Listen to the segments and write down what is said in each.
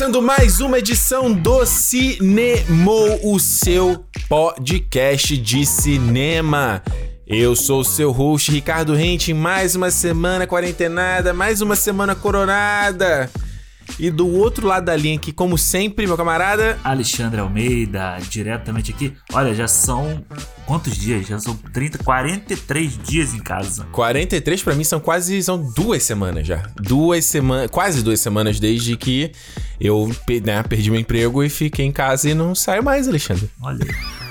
Começando mais uma edição do Cinemou, o seu podcast de cinema. Eu sou o seu host, Ricardo Rente, mais uma semana quarentenada, mais uma semana coronada. E do outro lado da linha aqui, como sempre, meu camarada. Alexandre Almeida, diretamente aqui. Olha, já são quantos dias? Já são 30, 43 dias em casa. 43 para mim são quase são duas semanas já. Duas semanas, quase duas semanas desde que eu né, perdi meu emprego e fiquei em casa e não saio mais, Alexandre. Olha.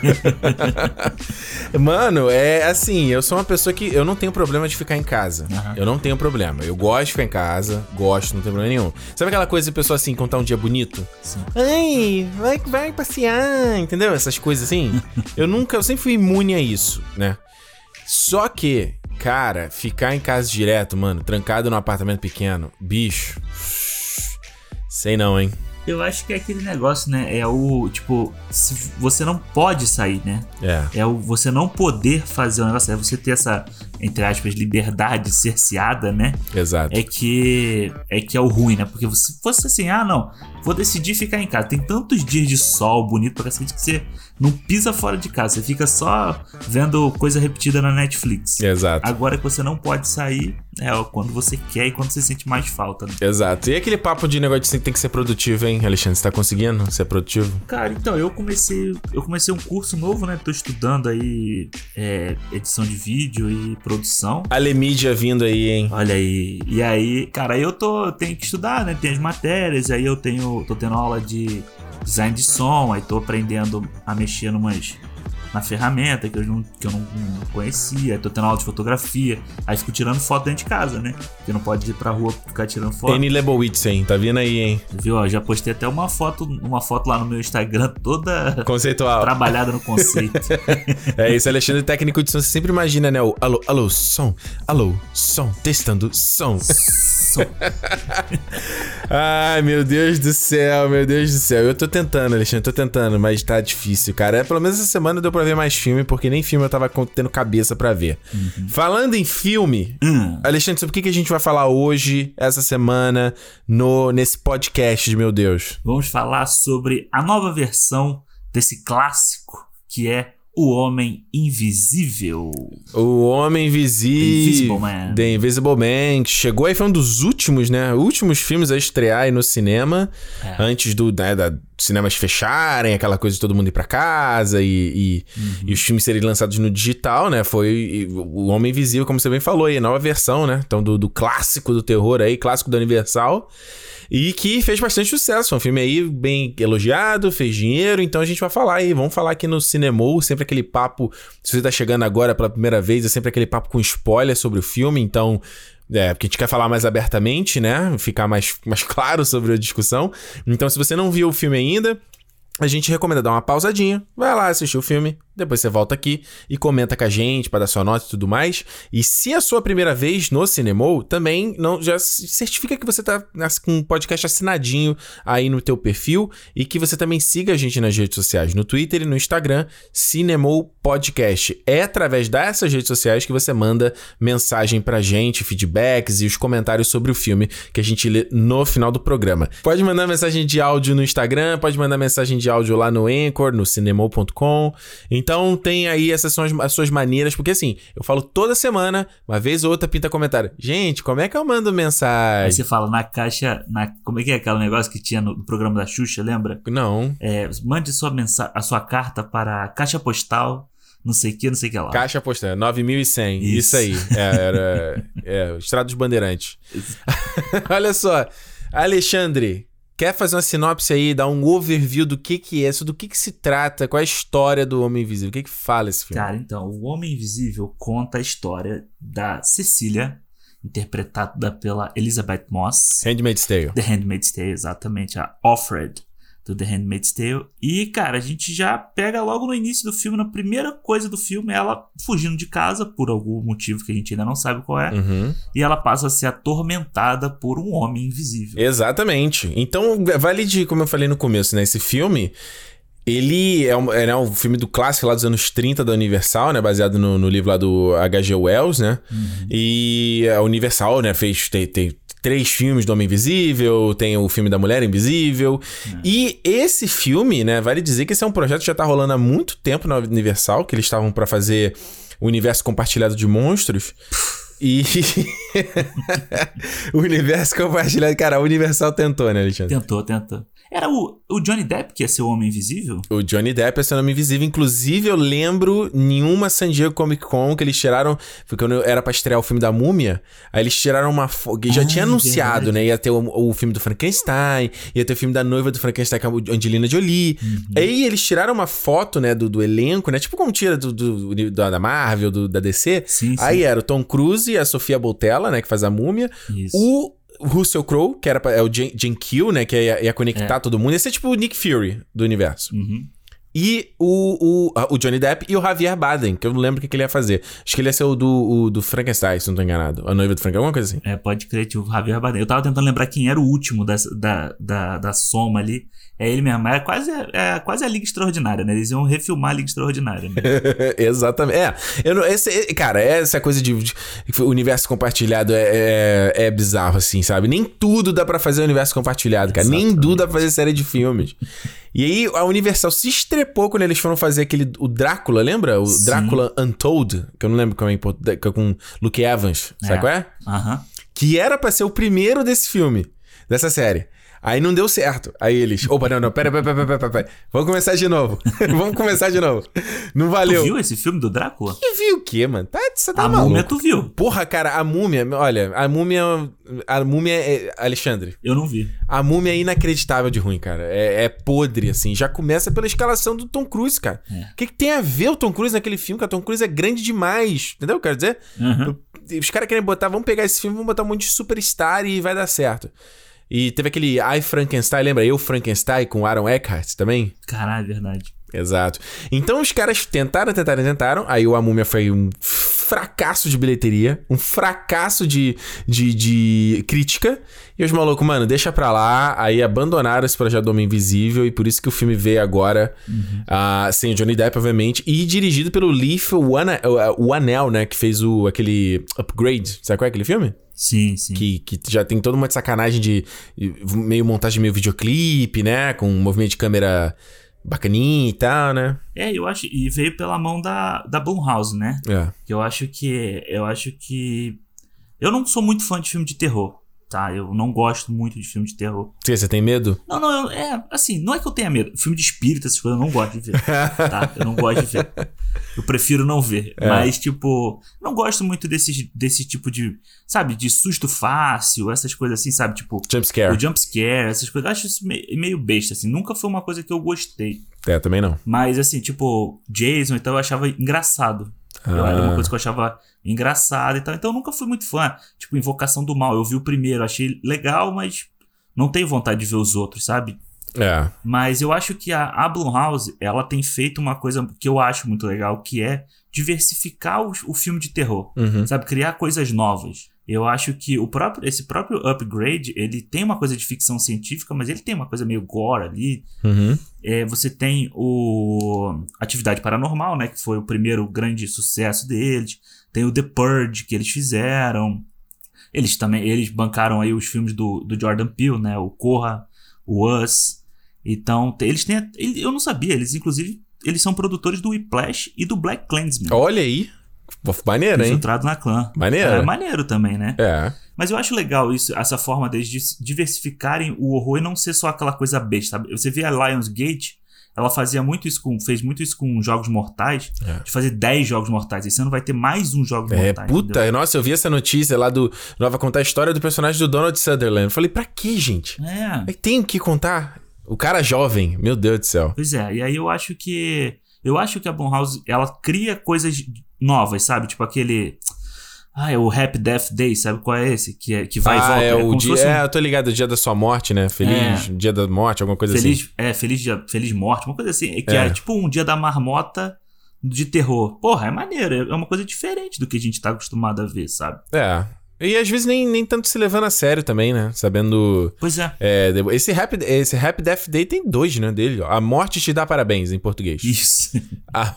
Mano, é assim, eu sou uma pessoa que eu não tenho problema de ficar em casa. Aham. Eu não tenho problema. Eu gosto de ficar em casa, gosto, não tem problema nenhum. Sabe aquela coisa de pessoa assim, contar um dia bonito? Sim. Ai, vai, vai passear, entendeu? Essas coisas assim. eu nunca, eu sempre fui imune a isso, né? Só que, cara, ficar em casa direto, mano, trancado num apartamento pequeno, bicho. Sei não, hein? Eu acho que é aquele negócio, né? É o tipo, você não pode sair, né? É. É o você não poder fazer o negócio, é você ter essa, entre aspas, liberdade cerceada, né? Exato. É que é que é o ruim, né? Porque se fosse assim, ah, não, vou decidir ficar em casa. Tem tantos dias de sol bonito pra cacete que você não pisa fora de casa, você fica só vendo coisa repetida na Netflix. Exato. Agora que você não pode sair, é quando você quer e quando você sente mais falta. né? Exato. E aquele papo de negócio de tem que ser produtivo, hein, Alexandre? Você tá conseguindo ser produtivo? Cara, então, eu comecei. Eu comecei um curso novo, né? Tô estudando aí é, edição de vídeo e produção. Alemídia vindo aí, hein? Olha aí. E aí, cara, aí eu tô. Tenho que estudar, né? Tem as matérias, aí eu tenho. tô tendo aula de design de som, aí tô aprendendo a mexer numas. Na ferramenta que eu, não, que eu não, não conhecia, aí tô tendo aula de fotografia, aí fico tirando foto dentro de casa, né? Porque não pode ir pra rua ficar tirando foto. N Lebowitz, hein? Tá vindo aí, hein? Viu? Ó, já postei até uma foto, uma foto lá no meu Instagram toda Conceitual. trabalhada no conceito. É isso, Alexandre, técnico de som, você sempre imagina, né? O alô, alô, som, alô, som, testando som. Só- Ai, meu Deus do céu, meu Deus do céu. Eu tô tentando, Alexandre, tô tentando, mas tá difícil, cara. É, Pelo menos essa semana deu pra ver mais filme, porque nem filme eu tava tendo cabeça pra ver. Falando em filme, Hum, Alexandre, sobre o que, que a gente vai falar hoje, essa semana, no nesse podcast meu Deus? vamos falar sobre a nova versão desse clássico que é O Homem Invisível. O Homem Invisível. Invisible Man. The Invisible Man, que chegou aí, foi um dos últimos, né? Últimos filmes a estrear aí no cinema. É. Antes do, né, da cinemas fecharem, aquela coisa de todo mundo ir pra casa e, e, Uhum. e os filmes serem lançados no digital, né? Foi o Homem Invisível, como você bem falou aí, a nova versão, né? Então, do, do clássico do terror aí, clássico da Universal. E que fez bastante sucesso. Um filme aí bem elogiado, fez dinheiro. Então a gente vai falar aí. Vamos falar aqui no Cinemou. Sempre aquele papo. Se você tá chegando agora pela primeira vez, é sempre aquele papo com spoiler sobre o filme. Então. É, porque a gente quer falar mais abertamente, né? Ficar mais, mais claro sobre a discussão. Então, se você não viu o filme ainda, a gente recomenda dar uma pausadinha, vai lá assistir o filme, depois você volta aqui e comenta com a gente para dar sua nota e tudo mais. E se é a sua primeira vez no Cinemou, também não já certifica que você tá com um podcast assinadinho aí no teu perfil e que você também siga a gente nas redes sociais, no Twitter e no Instagram, Cinemou Podcast. É através dessas redes sociais que você manda mensagem pra gente, feedbacks e os comentários sobre o filme que a gente lê no final do programa. Pode mandar mensagem de áudio no Instagram, pode mandar mensagem de áudio lá no Anchor, no cinemou.com. Então tem aí essas são as, as suas maneiras, porque assim, eu falo toda semana, uma vez ou outra pinta comentário. Gente, como é que eu mando Aí mensagem? você fala na caixa, na, como é que é aquele negócio que tinha no, no programa da Xuxa, lembra? Não. É, mande sua mensa a sua carta para a caixa postal, não sei o que, não sei o que lá. Caixa postal, 9100. Isso, Isso. aí. É, era. É, Estrada dos Bandeirantes. Olha só. Alexandre, quer fazer uma sinopse aí, dar um overview do que que é, do que que se trata, qual é a história do Homem Invisível? O que que fala esse filme? Cara, então, O Homem Invisível conta a história da Cecília, interpretada pela Elizabeth Moss. Handmaid's Tale. The Handmaid's Tale, exatamente, a Offred do The Handmaid's Tale. E, cara, a gente já pega logo no início do filme, na primeira coisa do filme, ela fugindo de casa por algum motivo que a gente ainda não sabe qual é. Uhum. E ela passa a ser atormentada por um homem invisível. Exatamente. Então, vale de, como eu falei no começo, né? Esse filme. Ele é um, é, né, um filme do clássico lá dos anos 30 da Universal, né? Baseado no, no livro lá do H.G. Wells, né? E a Universal, né, fez. Tem, tem, três filmes do Homem Invisível, tem o filme da Mulher Invisível. E esse filme, né, vale dizer que esse é um projeto que já tá rolando há muito tempo na Universal, que eles estavam para fazer o universo compartilhado de monstros. E. o universo compartilhado. Cara, a Universal tentou, né, Alexandre? Tentou, tentou. Era o, o Johnny Depp que ia ser o Homem Invisível? O Johnny Depp é seu nome invisível. Inclusive, eu lembro nenhuma San Diego Comic Con que eles tiraram. Foi quando era pra estrear o filme da Múmia. Aí eles tiraram uma foto. Já Ah, tinha anunciado, verdade. né? Ia ter o, o filme do Frankenstein, ia ter o filme da noiva do Frankenstein com a Angelina Jolie. Uhum. Aí eles tiraram uma foto, né, do, do elenco, né? Tipo como tira do, do- da Marvel, do- da DC. Sim, sim. Aí era o Tom Cruise e a Sofia Boutella, né, que faz a Múmia. Isso. O Russell Crowe, que era pra, é o Jen, Jen Kill, né, que ia, ia conectar todo mundo. Ia ser tipo o Nick Fury do universo. Uhum. E o, o, o Johnny Depp e o Javier Baden, que eu não lembro o que, que ele ia fazer. Acho que ele ia ser o do, o do Frankenstein, se não tô enganado. A noiva do Frankenstein, alguma coisa assim. É, pode crer, tio Javier Bardem. Eu tava tentando lembrar quem era o último dessa, da, da, da soma ali. É ele mesmo. É quase, é quase a Liga Extraordinária, né? Eles iam refilmar a Liga Extraordinária, né? Exatamente. É, eu não, esse, cara, essa coisa de, de universo compartilhado é, é, é bizarro, assim, sabe? Nem tudo dá pra fazer universo compartilhado, cara. Nem Exatamente. tudo dá pra fazer série de filmes. E aí a Universal se estrepou quando eles foram fazer aquele. O Drácula, lembra? O Sim. Drácula Untold, que eu não lembro como é que é com Luke Evans, sabe É. qual é? Aham. que era pra ser o primeiro desse filme, dessa série. Aí não deu certo. Aí eles, opa, não, não, pera, pera, pera, pera, pera, pera. Vamos começar de novo. Vamos começar de novo. Não Tu valeu. viu esse filme do Drácula? E viu o quê, mano? Tá, você tá a maluco. múmia tu viu. Porra, cara, a múmia, olha, a múmia. A múmia é. Alexandre, Eu não vi. a múmia é inacreditável de ruim, cara. É, é podre, assim. Já começa pela escalação do Tom Cruise, cara. O É. que, que tem a ver o Tom Cruise naquele filme? Cara, o Tom Cruise é grande demais. Entendeu o que eu quero dizer? Aham. Os caras querem botar, vamos pegar esse filme, vamos botar um monte de superstar e vai dar certo. E teve aquele I Frankenstein, lembra? Eu Frankenstein com Aaron Eckhart também? Caralho, é verdade. Exato. Então os caras tentaram, tentaram, tentaram. Aí o A Múmia foi um fracasso de bilheteria, um fracasso de, de, de crítica. E os malucos, mano, deixa pra lá. Aí abandonaram esse projeto do Homem Invisível. E por isso que o filme veio agora, ah, sem o Johnny Depp, obviamente. E dirigido pelo Leaf Anel, né? Que fez o, aquele Upgrade. Sabe qual é aquele filme? Sim, sim. Que, que já tem toda uma sacanagem de meio montagem meio videoclipe, né? Com um movimento de câmera bacaninha e tal, né? É, eu acho. E veio pela mão da, da Blumhouse, né? É. Que eu acho que. Eu acho que. Eu não sou muito fã de filme de terror, tá? Eu não gosto muito de filme de terror. Você, você tem medo? Não, não, eu- é assim, não é que eu tenha medo. Filme de espírito, essas coisas eu não gosto de ver. tá? Eu não gosto de ver. Eu prefiro não ver. É. Mas, tipo, não gosto muito desse, desse tipo de. Sabe, de susto fácil, essas coisas assim, sabe? Tipo, Jump scare. o jump scare, essas coisas. Eu acho isso meio, meio besta, assim. Nunca foi uma coisa que eu gostei. É, também não. Mas, assim, tipo, Jason, então eu achava engraçado. Eu- Era uma Ah. coisa que eu achava engraçada e tal. Então eu nunca fui muito fã. Tipo, Invocação do Mal. Eu vi o primeiro, achei legal, mas não tenho vontade de ver os outros, sabe? É. Mas eu acho que a, a Blumhouse, ela tem feito uma coisa que eu acho muito legal, que é diversificar o, o filme de terror. Uhum. Sabe? Criar coisas novas. Eu acho que o próprio, esse próprio Upgrade, ele tem uma coisa de ficção científica, mas ele tem uma coisa meio gore ali. Uhum. É, você tem o Atividade Paranormal, né? Que foi o primeiro grande sucesso deles. Tem o The Purge, que eles fizeram. Eles também eles bancaram aí os filmes do, do Jordan Peele, né? O Corra, o Us. Então, eles têm... Eu não sabia, eles inclusive... Eles são produtores do Whiplash e do Black Clansman. Olha aí. Maneiro, hein? Infiltrado na clã. Maneiro. É maneiro também, né? É. Mas eu acho legal isso, essa forma deles de diversificarem o horror e não ser só aquela coisa besta, sabe? Você vê a Lionsgate, ela fazia muito isso com, fez muito isso com Jogos Mortais, É. de fazer 10 Jogos Mortais. Esse ano vai ter mais um Jogos É, Mortais. puta, entendeu? nossa, eu vi essa notícia lá do. Nova contar a história do personagem do Donald Sutherland. Eu falei, pra quê, gente? É, É, Tem que contar. O cara jovem, meu Deus do céu. pois é. E aí eu acho que eu acho que a Blumhouse, ela cria coisas novas, sabe? Tipo aquele ah, é o Happy Death Day, sabe qual é esse? Que, é, que vai ah, e volta. é o como se dia. um- É, eu tô ligado, o dia da sua morte, né? Feliz É. dia da morte, alguma coisa assim. Feliz, é, feliz, dia, feliz morte, uma coisa assim. Que É. é. tipo um dia da marmota de terror. Porra, é maneiro. É uma coisa diferente do que a gente tá acostumado a ver, sabe? É. E às vezes nem, nem tanto se levando a sério também, né? Sabendo. Pois é. É, esse, Happy, esse Happy Death Day tem dois, né? Dele, ó. A morte te dá parabéns em português. Isso. A,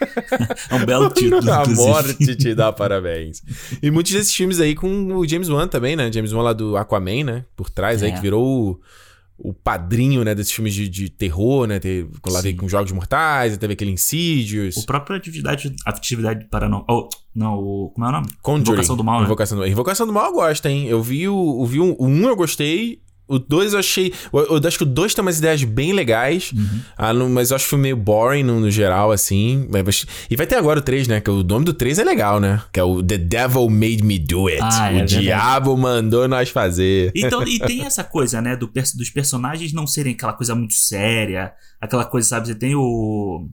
É um belo título. a morte te dá parabéns. E muitos desses filmes aí com o James Wan também, né? James Wan lá do Aquaman, né? Por trás aí, É. que virou o, o padrinho, né? Desses filmes de, de terror, né? Veio Sim. com Jogos Mortais, teve aquele Insidious. O próprio atividade, atividade paranormal. Oh, não, o. Como é o nome? Conjuring. Invocação do Mal, né? Invocação do, Invocação do Mal eu gosto, hein? Eu vi o, eu vi o um eu gostei, o dois eu achei... Eu, eu acho que o dois tem umas ideias bem legais, Uhum. ah, mas eu acho que foi meio boring no, no geral, assim. Mas- E vai ter agora o 3, né? Que o nome do 3 é legal, né? Que é o The Devil Made Me Do It. Ah, é o diabo mandou nós fazer. Então, e tem essa coisa, né, do, dos personagens não serem aquela coisa muito séria, aquela coisa, sabe, você tem o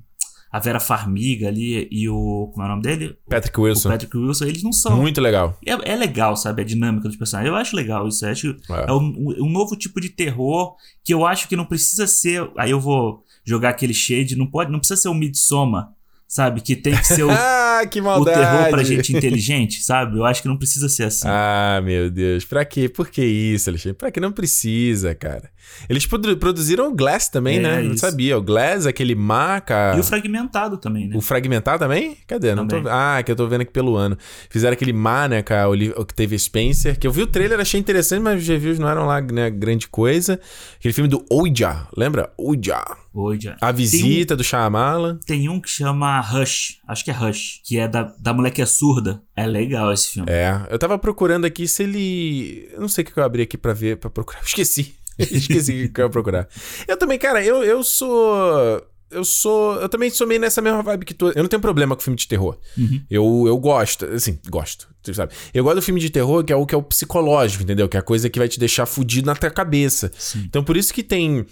a Vera Farmiga ali e o como é o nome dele? Patrick O Wilson. Patrick Wilson, eles não são Muito legal. é, é legal, sabe, a dinâmica dos personagens. Eu acho legal isso, eu acho É. é um, um novo tipo de terror que eu acho que não precisa ser, aí eu vou jogar aquele shade, não pode, não precisa ser o Midsommar, sabe, que tem que ser o, ah, que o terror pra gente inteligente, sabe? Eu acho que não precisa ser assim. Ah, meu Deus. Pra quê? Por que isso, Alexandre? Pra que não precisa, cara? Eles produ- produziram o Glass também, É, né? Não isso. sabia. O Glass, aquele maca. E o fragmentado também, né? O Fragmentar também? Cadê? Não tô... Também. Ah, que eu tô vendo aqui pelo ano. Fizeram aquele Má, né, com a Oli- o que teve Spencer, que eu vi o trailer, achei interessante, mas os reviews não eram lá, né, grande coisa. Aquele filme do Ouija, lembra? Ouija. Hoje. A Visita do Shyamalan. Tem um que chama Rush, acho que é Rush, que é da, da mulher que é surda. É legal esse filme. É, eu tava procurando aqui se ele... Eu não sei o que eu abri aqui pra ver, pra procurar. Esqueci. Esqueci o que eu ia procurar. Eu também, cara, eu, eu sou... Eu sou. Eu também sou meio nessa mesma vibe que tu. Eu não tenho problema com filme de terror. Uhum. Eu, eu gosto, assim, gosto, tu sabe? Eu gosto do filme de terror que é o que é o psicológico, entendeu? Que é a coisa que vai te deixar fudido na tua cabeça. Sim. Então por isso que tem.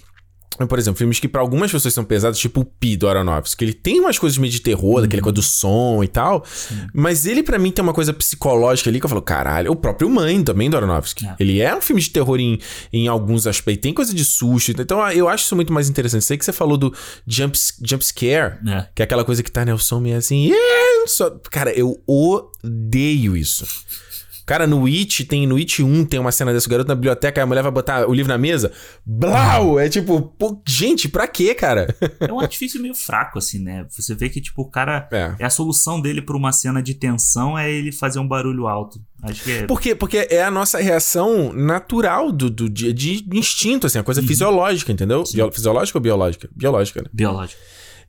Por exemplo, filmes que pra algumas pessoas são pesados, tipo o Pi do Aronofsky, que ele tem umas coisas meio de terror, daquele coisa do som e tal, mas ele pra mim tem uma coisa psicológica ali que eu falo, caralho, o próprio Mãe também do Aronofsky. É. Ele é um filme de terror em, em alguns aspectos, tem coisa de susto, então eu acho isso muito mais interessante. Sei que você falou do jump, jump scare, É. que é aquela coisa que tá, né? O som meio assim. "Yeah", só- Cara, eu odeio isso. Cara, no It, tem no It 1 tem uma cena desse garoto na biblioteca, a mulher vai botar o livro na mesa. Blau! É tipo, pô, gente, pra quê, cara? É um artifício meio fraco, assim, né? Você vê que, tipo, o cara. É. É a solução dele pra uma cena de tensão é ele fazer um barulho alto. Acho que é. Por quê? Porque é a nossa reação natural do, do dia, de instinto, assim, a coisa fisiológica, entendeu? Fisiológica ou biológica? Biológica, né? Biológico.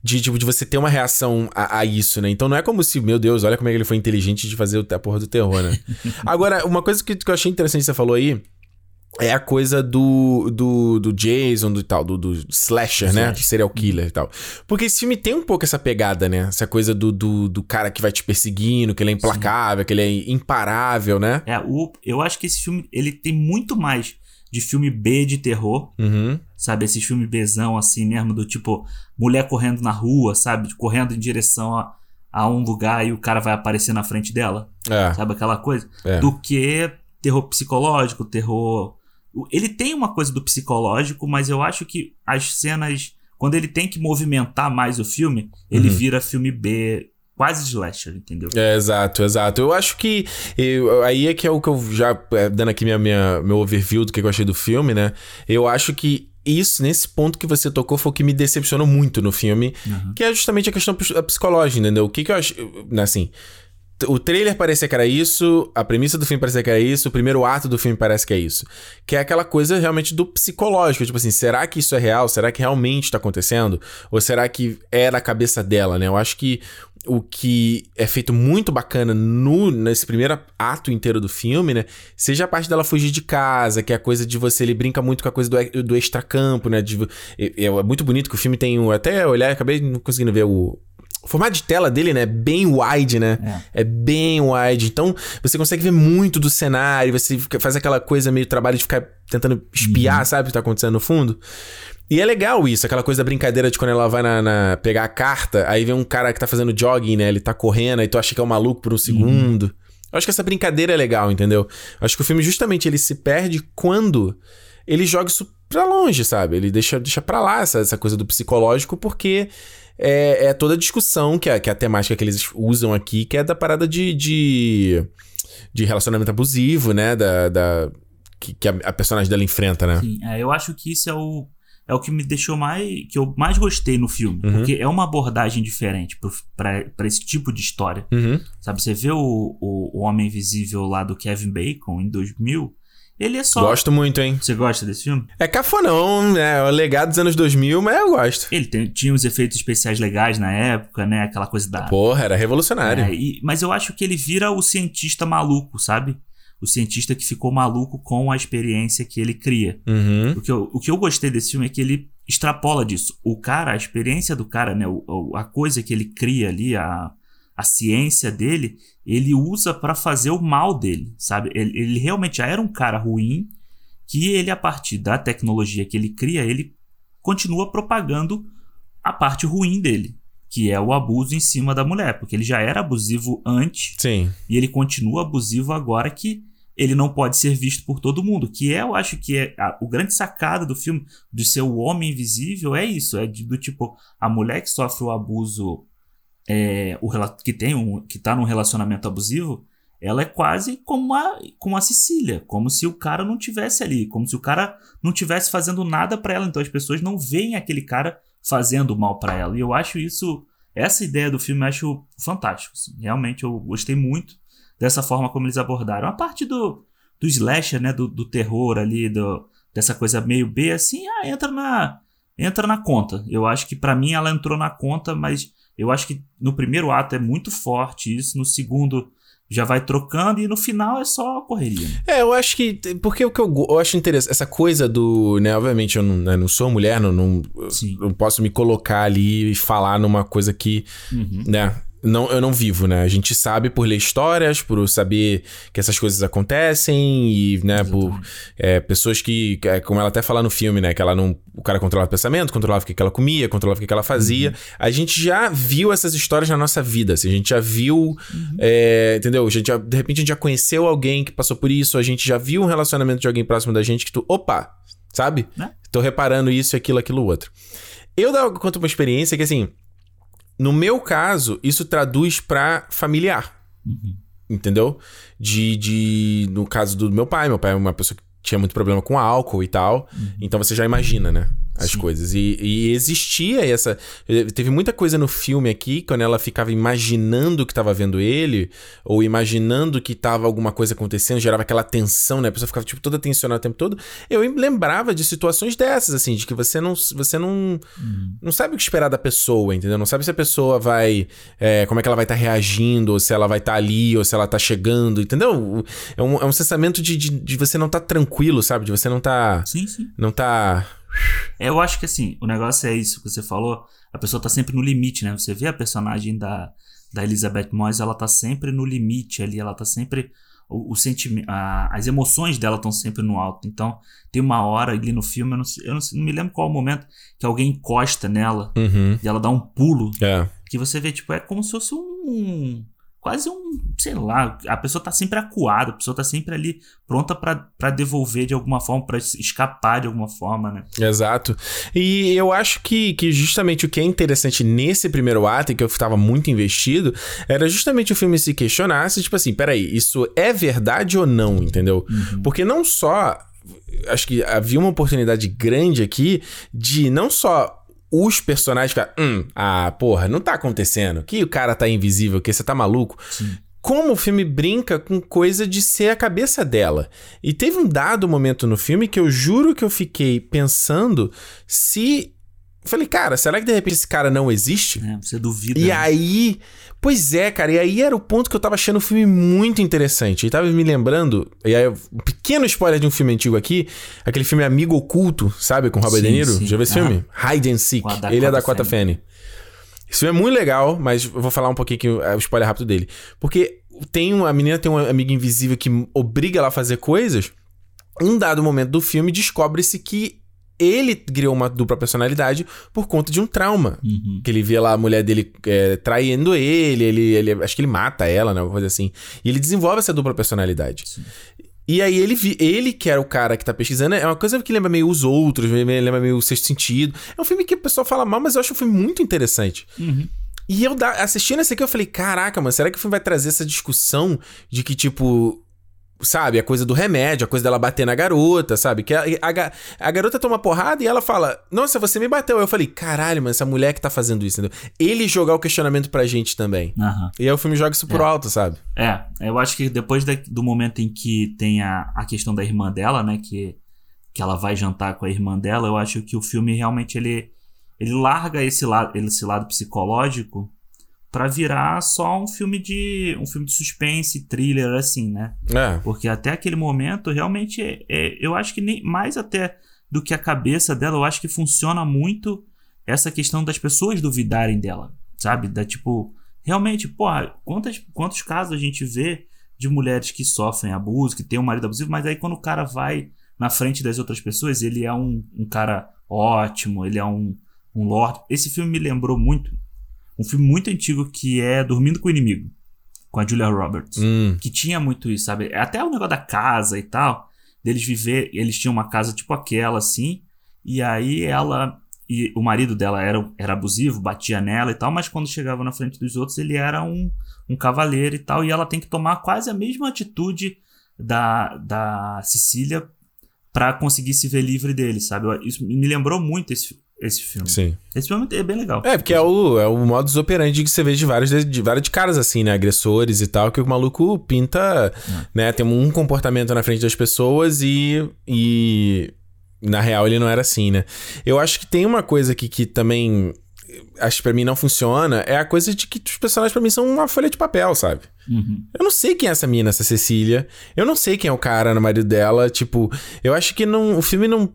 De, tipo, de você ter uma reação a, a isso, né? Então não é como se, meu Deus, olha como é que ele foi inteligente de fazer a porra do terror, né? Agora, uma coisa que, que eu achei interessante que você falou aí é a coisa do, do, do Jason, do tal, do, do slasher, né? Slasher. Serial killer e tal. Porque esse filme tem um pouco essa pegada, né? Essa coisa do, do, do cara que vai te perseguindo, que ele é implacável, que ele é imparável, né? É, o, eu acho que esse filme ele tem muito mais de filme B de terror, Uhum. Sabe? Esses filmes Bzão, assim mesmo, do tipo, mulher correndo na rua, sabe? Correndo em direção a, a um lugar e o cara vai aparecer na frente dela, É. sabe? Aquela coisa. É. Do que terror psicológico, terror. Ele tem uma coisa do psicológico, mas eu acho que as cenas. Quando ele tem que movimentar mais o filme, ele Uhum. vira filme B, quase slasher, entendeu? É, exato, exato. Eu acho que. eu- aí é que é o que eu já. é, dando aqui minha, minha, meu overview do que eu achei do filme, né? Eu acho que. Isso, nesse ponto que você tocou, foi o que me decepcionou muito no filme, Uhum. que é justamente a questão psicológica, entendeu? O que, que eu acho. Assim. t- O trailer parecia que era isso, a premissa do filme parecia que era isso, o primeiro ato do filme parece que é isso. Que é aquela coisa realmente do psicológico. Tipo assim, será que isso é real? Será que realmente tá acontecendo? Ou será que é na cabeça dela, né? Eu acho que o que é feito muito bacana no, nesse primeiro ato inteiro do filme, né? Seja a parte dela fugir de casa, que é a coisa de você, ele brinca muito com a coisa do, do extracampo, né? De, é, é muito bonito que o filme tem. o- Até olhar, acabei não conseguindo ver o. O formato de tela dele, né? é Bem wide, né? É. bem wide. Então, você consegue ver muito do cenário, você fica- faz aquela coisa meio trabalho de ficar tentando espiar, sabe o que tá acontecendo no fundo. E é legal isso, aquela coisa da brincadeira de quando ela vai na, na- pegar a carta, aí vem um cara que tá fazendo jogging, né? Ele tá correndo, aí tu acha que é um maluco por um segundo. Eu acho que essa brincadeira é legal, entendeu? Eu acho que o filme justamente ele se perde quando ele joga isso pra longe, sabe? Ele deixa, deixa pra lá essa, essa coisa do psicológico, porque é, é toda a discussão que a, que a temática que eles usam aqui, que é da parada de. de de relacionamento abusivo, né? Da. da que, que a, a personagem dela enfrenta, né? Sim, é, eu acho que isso é o, é o que me deixou mais. que eu mais gostei no filme. Uhum. Porque é uma abordagem diferente pra esse tipo de história. Uhum. Sabe, você vê o, o, o Homem Invisível lá do Kevin Bacon em 2000, ele é só. Gosto muito, hein? Você gosta desse filme? É cafonão, né? É o legado dos anos 2000, mas eu gosto. Ele tem- tinha os efeitos especiais legais na época, né? Aquela coisa da. Porra, era revolucionário. É, e- mas eu acho que ele vira o cientista maluco, sabe? O cientista que ficou maluco com a experiência que ele cria. Uhum. O que, eu, o que eu gostei desse filme é que ele extrapola disso. O cara, a experiência do cara, né? o- a coisa que ele cria ali, a, a ciência dele, ele usa pra fazer o mal dele, sabe? Ele, ele realmente já era um cara ruim que ele, a partir da tecnologia que ele cria, ele continua propagando a parte ruim dele, que é o abuso em cima da mulher, porque ele já era abusivo antes Sim. e ele continua abusivo agora que ele não pode ser visto por todo mundo. Que é, eu acho que é a- o grande sacada do filme, de ser o homem invisível, é isso. É de- do tipo, a mulher que sofre o abuso, é, o, que tem um, que tá num relacionamento abusivo, ela é quase como a, como a Cecília, como se o cara não tivesse ali, como se o cara não tivesse fazendo nada pra ela. Então as pessoas não veem aquele cara fazendo mal pra ela. E eu acho isso, essa ideia do filme eu acho fantástico. assim. Realmente eu gostei muito dessa forma como eles abordaram. A parte do, do slasher, né, do, do terror ali, do, dessa coisa meio B, assim, ah, entra na entra na conta. Eu acho que pra mim ela entrou na conta, mas eu acho que no primeiro ato é muito forte isso, no segundo já vai trocando e no final é só correria. né? É, eu acho que. Porque o que eu, eu acho interessante, essa coisa do. Né, obviamente, eu não, né, não sou mulher, não, não, não posso me colocar ali e falar numa coisa que. Uhum. né? Não, eu não vivo, né? A gente sabe por ler histórias, por saber que essas coisas acontecem e, né, por é, pessoas que, é, como ela até fala no filme, né? Que ela não. O cara controlava o pensamento, controlava o que, que ela comia, controlava o que, que ela fazia. A gente já viu essas histórias na nossa vida, assim, a gente já viu. é, entendeu? A gente já- de repente a gente já conheceu alguém que passou por isso, a gente já viu um relacionamento de alguém próximo da gente que tu. Opa! Sabe? Né? Tô reparando isso, aquilo, aquilo, outro. Eu conta uma experiência que, assim. No meu caso, isso traduz pra familiar. Uhum. Entendeu? De, de. No caso do meu pai, meu pai é uma pessoa que tinha muito problema com álcool e tal. Então você já imagina, né? As Sim. coisas. E, e existia essa. Teve muita coisa no filme aqui, quando ela ficava imaginando que tava vendo ele, ou imaginando que tava alguma coisa acontecendo, gerava aquela tensão, né? A pessoa ficava, tipo, toda tensionada o tempo todo. Eu lembrava de situações dessas, assim, de que você não. Você não não sabe o que esperar da pessoa, entendeu? Não sabe se a pessoa vai. é, como é que ela vai estar reagindo, ou se ela vai estar ali, ou se ela tá chegando, entendeu? É um, é um sensamento de, de, de você não tá tranquilo, sabe? De você não tá. Sim, sim. Não tá. Eu acho que assim, o negócio é isso que você falou. A pessoa tá sempre no limite, né? Você vê a personagem da, da Elizabeth Moss, ela tá sempre no limite ali, ela tá sempre. O, o sentimento, as emoções dela estão sempre no alto. Então, tem uma hora ali no filme, eu não, sei- eu não, não me lembro qual o momento, que alguém encosta nela Uhum. e ela dá um pulo. É. Que você vê, tipo, é como se fosse um. Quase um. Sei lá. A pessoa tá sempre acuada, a pessoa tá sempre ali pronta pra pra devolver de alguma forma, pra escapar de alguma forma, né? Exato. E eu acho que, que justamente o que é interessante nesse primeiro ato, e que eu estava muito investido, era justamente o filme se questionar se, tipo assim, peraí, isso é verdade ou não, entendeu? Porque não só. Acho que havia uma oportunidade grande aqui de não só os personagens ficar, hum, ah, porra, não tá acontecendo. Que o cara tá invisível, que você tá maluco. Sim. Como o filme brinca com coisa de ser a cabeça dela. E teve um dado momento no filme que eu juro que eu fiquei pensando se. Eu falei, cara, será que de repente esse cara não existe? É, você duvida. E né? aí. Pois é, cara, e aí era o ponto que eu tava achando o filme muito interessante. E tava me lembrando, e aí, um pequeno spoiler de um filme antigo aqui, aquele filme Amigo Oculto, sabe, com Robert Sim, De Niro. sim. Já viu esse Aham. filme? Hide and Seek. Ele é da Dakota Fanning. Esse filme é muito legal, mas eu vou falar um pouquinho aqui, o spoiler rápido dele. Porque tem uma, a menina tem um amigo invisível que obriga ela a fazer coisas. Um dado momento do filme, descobre-se que ele criou uma dupla personalidade por conta de um trauma. Uhum. Que ele vê lá a mulher dele é, traindo ele, ele, ele. Acho que ele mata ela, né? Alguma coisa assim. E ele desenvolve essa dupla personalidade. Sim. E aí ele, vi- ele que era o cara que tá pesquisando, é uma coisa que lembra meio os outros, lembra meio o sexto sentido. É um filme que o pessoal fala mal, mas eu acho um filme muito interessante. Uhum. E eu assistindo esse aqui, eu falei, caraca, mano, será que o filme vai trazer essa discussão de que, tipo. Sabe, a coisa do remédio, a coisa dela bater na garota, sabe? Que a, a, a garota toma porrada e ela fala: Nossa, você me bateu. Eu falei: Caralho, mano, essa mulher que tá fazendo isso, entendeu? Ele jogar o questionamento pra gente também. Aham. E aí o filme joga isso por É. alto, sabe? É, eu acho que depois da- do momento em que tem a, a questão da irmã dela, né, que, que ela vai jantar com a irmã dela, eu acho que o filme realmente ele, ele larga esse lado, esse lado psicológico pra virar só um filme de um filme de suspense, thriller assim, né? É. Porque até aquele momento, realmente, é- é- eu acho que nem mais até do que a cabeça dela, eu acho que funciona muito essa questão das pessoas duvidarem dela, sabe? Da tipo, realmente, porra, quantas, quantos casos a gente vê de mulheres que sofrem abuso, que tem um marido abusivo, mas aí quando o cara vai na frente das outras pessoas, ele é um, um cara ótimo, ele é um, um lord. Esse filme me lembrou muito um filme muito antigo que é Dormindo com o Inimigo, com a Julia Roberts Hum. que tinha muito isso, sabe? Até o negócio da casa e tal, deles viver, eles tinham uma casa tipo aquela assim, e aí ela e o marido dela era, era abusivo, batia nela e tal, mas quando chegava na frente dos outros, ele era um, um cavaleiro e tal, e ela tem que tomar quase a mesma atitude da, da Cecília pra conseguir se ver livre dele, sabe? Isso me lembrou muito esse, esse filme. Sim. Esse filme é bem legal. É, porque é o, é o modus operandi que você vê de vários, de vários de caras assim, né? Agressores e tal, que o maluco pinta, né? Tem um comportamento na frente das pessoas e. e na real ele não era assim, né? Eu acho que tem uma coisa aqui que também. Acho que pra mim não funciona. É a coisa de que os personagens pra mim são uma folha de papel, sabe? Uhum. Eu não sei quem é essa mina, essa Cecília. Eu não sei quem é o cara no marido dela. Tipo, eu acho que não, o filme não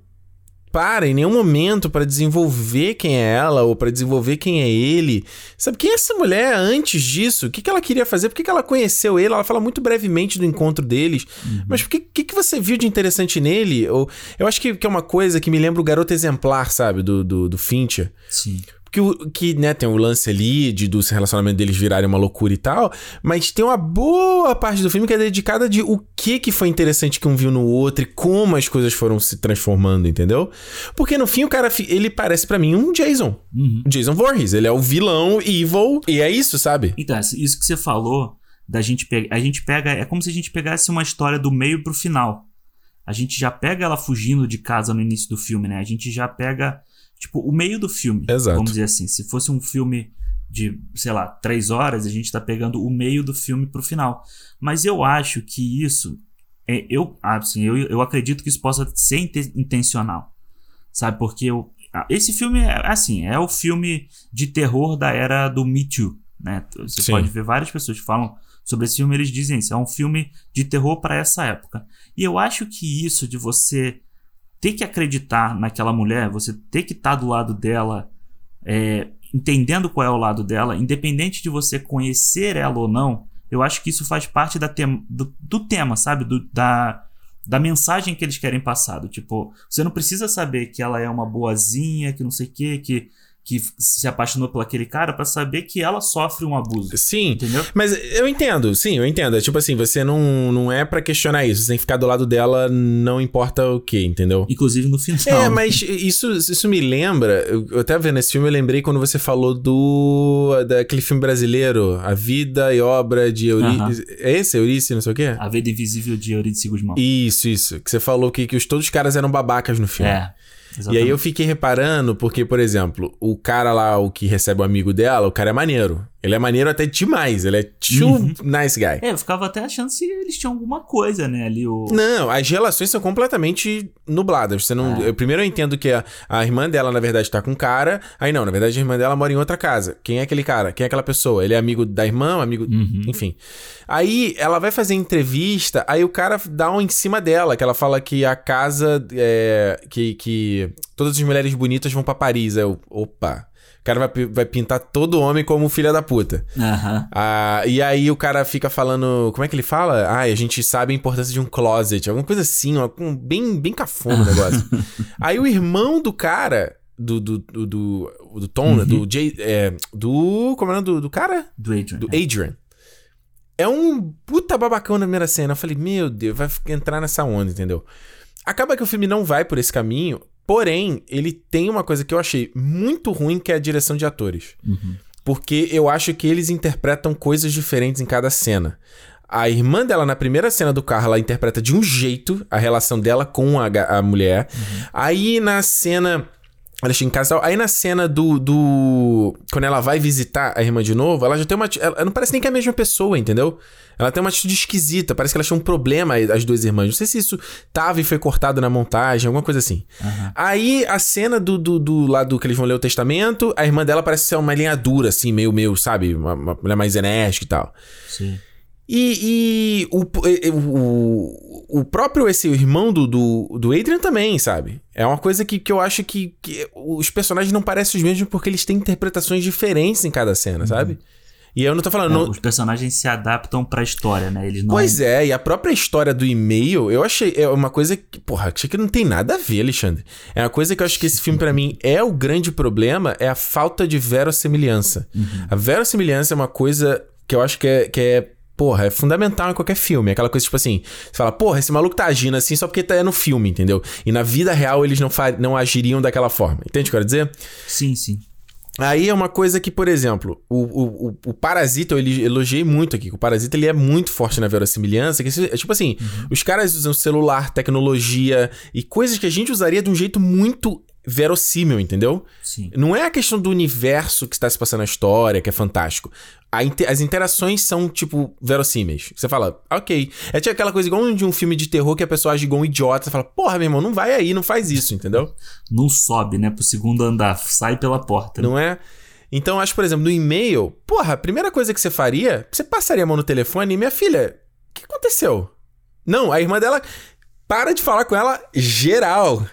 para em nenhum momento pra desenvolver quem é ela ou pra desenvolver quem é ele. Sabe, quem é essa mulher antes disso? O que, que ela queria fazer? Por que, que ela conheceu ele? Ela fala muito brevemente do encontro deles. Mas o que, que, que você viu de interessante nele? Ou, eu acho que, que é uma coisa que me lembra o garoto exemplar, sabe? Do, do, do Fincher. Sim. Porque o, que, né, tem o lance ali de, do relacionamento deles virarem uma loucura e tal, mas tem uma boa parte do filme que é dedicada de o que que foi interessante que um viu no outro e como as coisas foram se transformando, entendeu? Porque no fim o cara, ele parece pra mim um Jason. Uhum. Jason Voorhees, ele é o vilão evil e é isso, sabe? Então, isso que você falou, da gente pegar. A gente pega. É como se a gente pegasse uma história do meio pro final. A gente já pega ela fugindo de casa no início do filme, né? A gente já pega, tipo, o meio do filme. Exato. Vamos dizer assim. Se fosse um filme de, sei lá, três horas, a gente tá pegando o meio do filme pro final. Mas eu acho que isso. É, eu, assim, eu, eu acredito que isso possa ser inte- intencional. Sabe? Porque eu, ah, esse filme é assim, é o filme de terror da era do Me Too, né? Você Sim. pode ver várias pessoas que falam sobre esse filme, eles dizem isso, é um filme de terror para essa época. E eu acho que isso de você ter que acreditar naquela mulher, você ter que estar do lado dela, é, entendendo qual é o lado dela, independente de você conhecer ela ou não, eu acho que isso faz parte da tem- do, do tema, sabe? Do- da, da mensagem que eles querem passar. Tipo, você não precisa saber que ela é uma boazinha, que não sei o quê, que, que se apaixonou por aquele cara, pra saber que ela sofre um abuso. Sim. Entendeu? Mas eu entendo, sim, eu entendo. É tipo assim, você não, não é pra questionar isso. Você tem que ficar do lado dela, não importa o que, entendeu? Inclusive no final. É, mas isso, isso me lembra. Eu, até vendo esse filme, eu lembrei quando você falou do. daquele filme brasileiro, A Vida e Obra de Eurídice. É esse? Eurídice, não sei o quê? A Vida Invisível de Eurídice Guzmão. Isso, isso. Que você falou que, que os, todos os caras eram babacas no filme. É. E exatamente. aí eu fiquei reparando, porque, por exemplo, o cara lá, o que recebe o amigo dela, o cara é maneiro. Ele é maneiro até demais. Ele é too Uhum. nice guy. É, eu ficava até achando se eles tinham alguma coisa, né? Ali o. Não, as relações são completamente nubladas. Você não. É. eu- primeiro eu entendo que a, a irmã dela, na verdade, tá com um cara. Aí não, na verdade, a irmã dela mora em outra casa. Quem é aquele cara? Quem é aquela pessoa? Ele é amigo da irmã, amigo. Uhum. Enfim. Aí ela vai fazer entrevista, aí o cara dá um em cima dela, que ela fala que a casa. É, que, que todas as mulheres bonitas vão pra Paris. Aí eu, opa. O cara vai, vai pintar todo homem como filha da puta. Aham. Ah, e aí o cara fica falando. Como é que ele fala? Ah, a gente sabe a importância de um closet. Alguma coisa assim, ó, bem, bem cafona o negócio. aí o irmão do cara. Do, do, do, do, Tom, né? do Jay. É, do. Como é o nome do, do cara? Do Adrian. Do é. Adrian. É um puta babacão na primeira cena. Eu falei, meu Deus, vai entrar nessa onda, entendeu? Acaba que o filme não vai por esse caminho, porém, ele tem uma coisa que eu achei muito ruim, que é a direção de atores. Uhum. porque eu acho que eles interpretam coisas diferentes em cada cena. A irmã dela, na primeira cena do carro, ela interpreta de um jeito a relação dela com a, a mulher. Uhum. Aí na cena. Ela em casal. Aí na cena do, do. Quando ela vai visitar a irmã de novo, ela já tem uma. Ela não parece nem que é a mesma pessoa, entendeu? Ela tem uma atitude esquisita. Parece que elas tinham um problema, as duas irmãs. Não sei se isso tava e foi cortado na montagem, alguma coisa assim. Uhum. Aí a cena do, do, do lado que eles vão ler o testamento, a irmã dela parece ser uma linha dura, assim, meio, meio, sabe? Uma, uma mulher mais enérgica e tal. Sim. E, e o, o, o próprio esse irmão do, do, do Adrian também, sabe? É uma coisa que, que eu acho que, que os personagens não parecem os mesmos porque eles têm interpretações diferentes em cada cena, uhum. sabe? E eu não tô falando. É, não... Os personagens se adaptam pra história, né? Eles não. Pois é, e a própria história do e-mail, eu achei. É uma coisa que. Porra, achei que não tem nada a ver, Alexandre. É uma coisa que eu acho que esse filme, para mim, é o grande problema, é a falta de verossimilhança. Uhum. A verossimilhança é uma coisa que eu acho que é, que é porra, é fundamental em qualquer filme. Aquela coisa tipo assim, você fala, porra, esse maluco tá agindo assim só porque tá no filme, entendeu? E na vida real eles não, não agiriam daquela forma. Entende o que eu quero dizer? Sim, sim. Aí é uma coisa que, por exemplo, o, o, o Parasita, eu elogiei muito aqui. O Parasita ele é muito forte na verossimilhança. Que, é tipo assim, uhum. os caras usam celular, tecnologia e coisas que a gente usaria de um jeito muito verossímil, entendeu? Sim. Não é a questão do universo que está se passando na história, que é fantástico. Inter as interações são, tipo, verossímeis. Você fala, ok. É tipo aquela coisa igual de um filme de terror que a pessoa age igual um idiota. Você fala, porra, meu irmão, não vai aí, não faz isso, entendeu? Não sobe, né, pro segundo andar, sai pela porta. Né? Não é? Então, acho, por exemplo, no e-mail, porra, a primeira coisa que você faria, você passaria a mão no telefone e, minha filha, o que aconteceu? Não, a irmã dela para de falar com ela geral.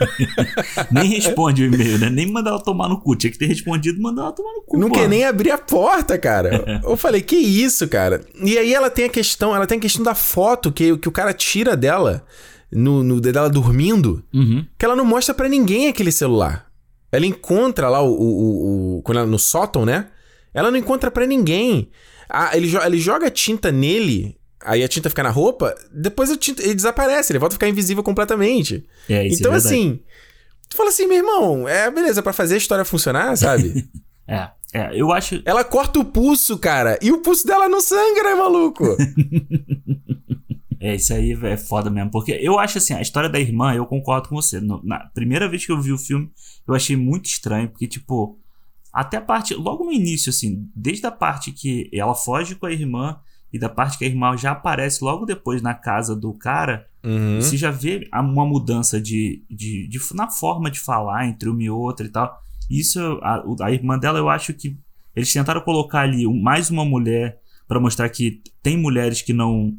nem responde o e-mail, né? Nem manda ela tomar no cu. Tinha que ter respondido mandar ela tomar no cu. Não quer nem abrir a porta, cara. Eu falei, que isso, cara? E aí ela tem a questão, ela tem a questão da foto que, que o cara tira dela, no, no dela dormindo, uhum. que ela não mostra para ninguém aquele celular. Ela encontra lá o, o, o, quando ela, no sótão, né? Ela não encontra para ninguém. Ah, ele, ele joga tinta nele aí a tinta fica na roupa, depois tinta, ele desaparece, ele volta a ficar invisível completamente. É, isso é então, é assim, tu fala assim, meu irmão, é beleza, para fazer a história funcionar, sabe? é, é, eu acho. Ela corta o pulso, cara, e o pulso dela não sangra, maluco. É, isso aí é foda mesmo. Porque eu acho assim, a história da irmã, eu concordo com você. No, na primeira vez que eu vi o filme, eu achei muito estranho, porque, tipo, até a parte. Logo no início, assim, desde a parte que ela foge com a irmã e da parte que a irmã já aparece logo depois na casa do cara, uhum. você já vê uma mudança de, de, de, na forma de falar entre uma e outra e tal. Isso, a, a irmã dela, eu acho que eles tentaram colocar ali mais uma mulher para mostrar que tem mulheres que não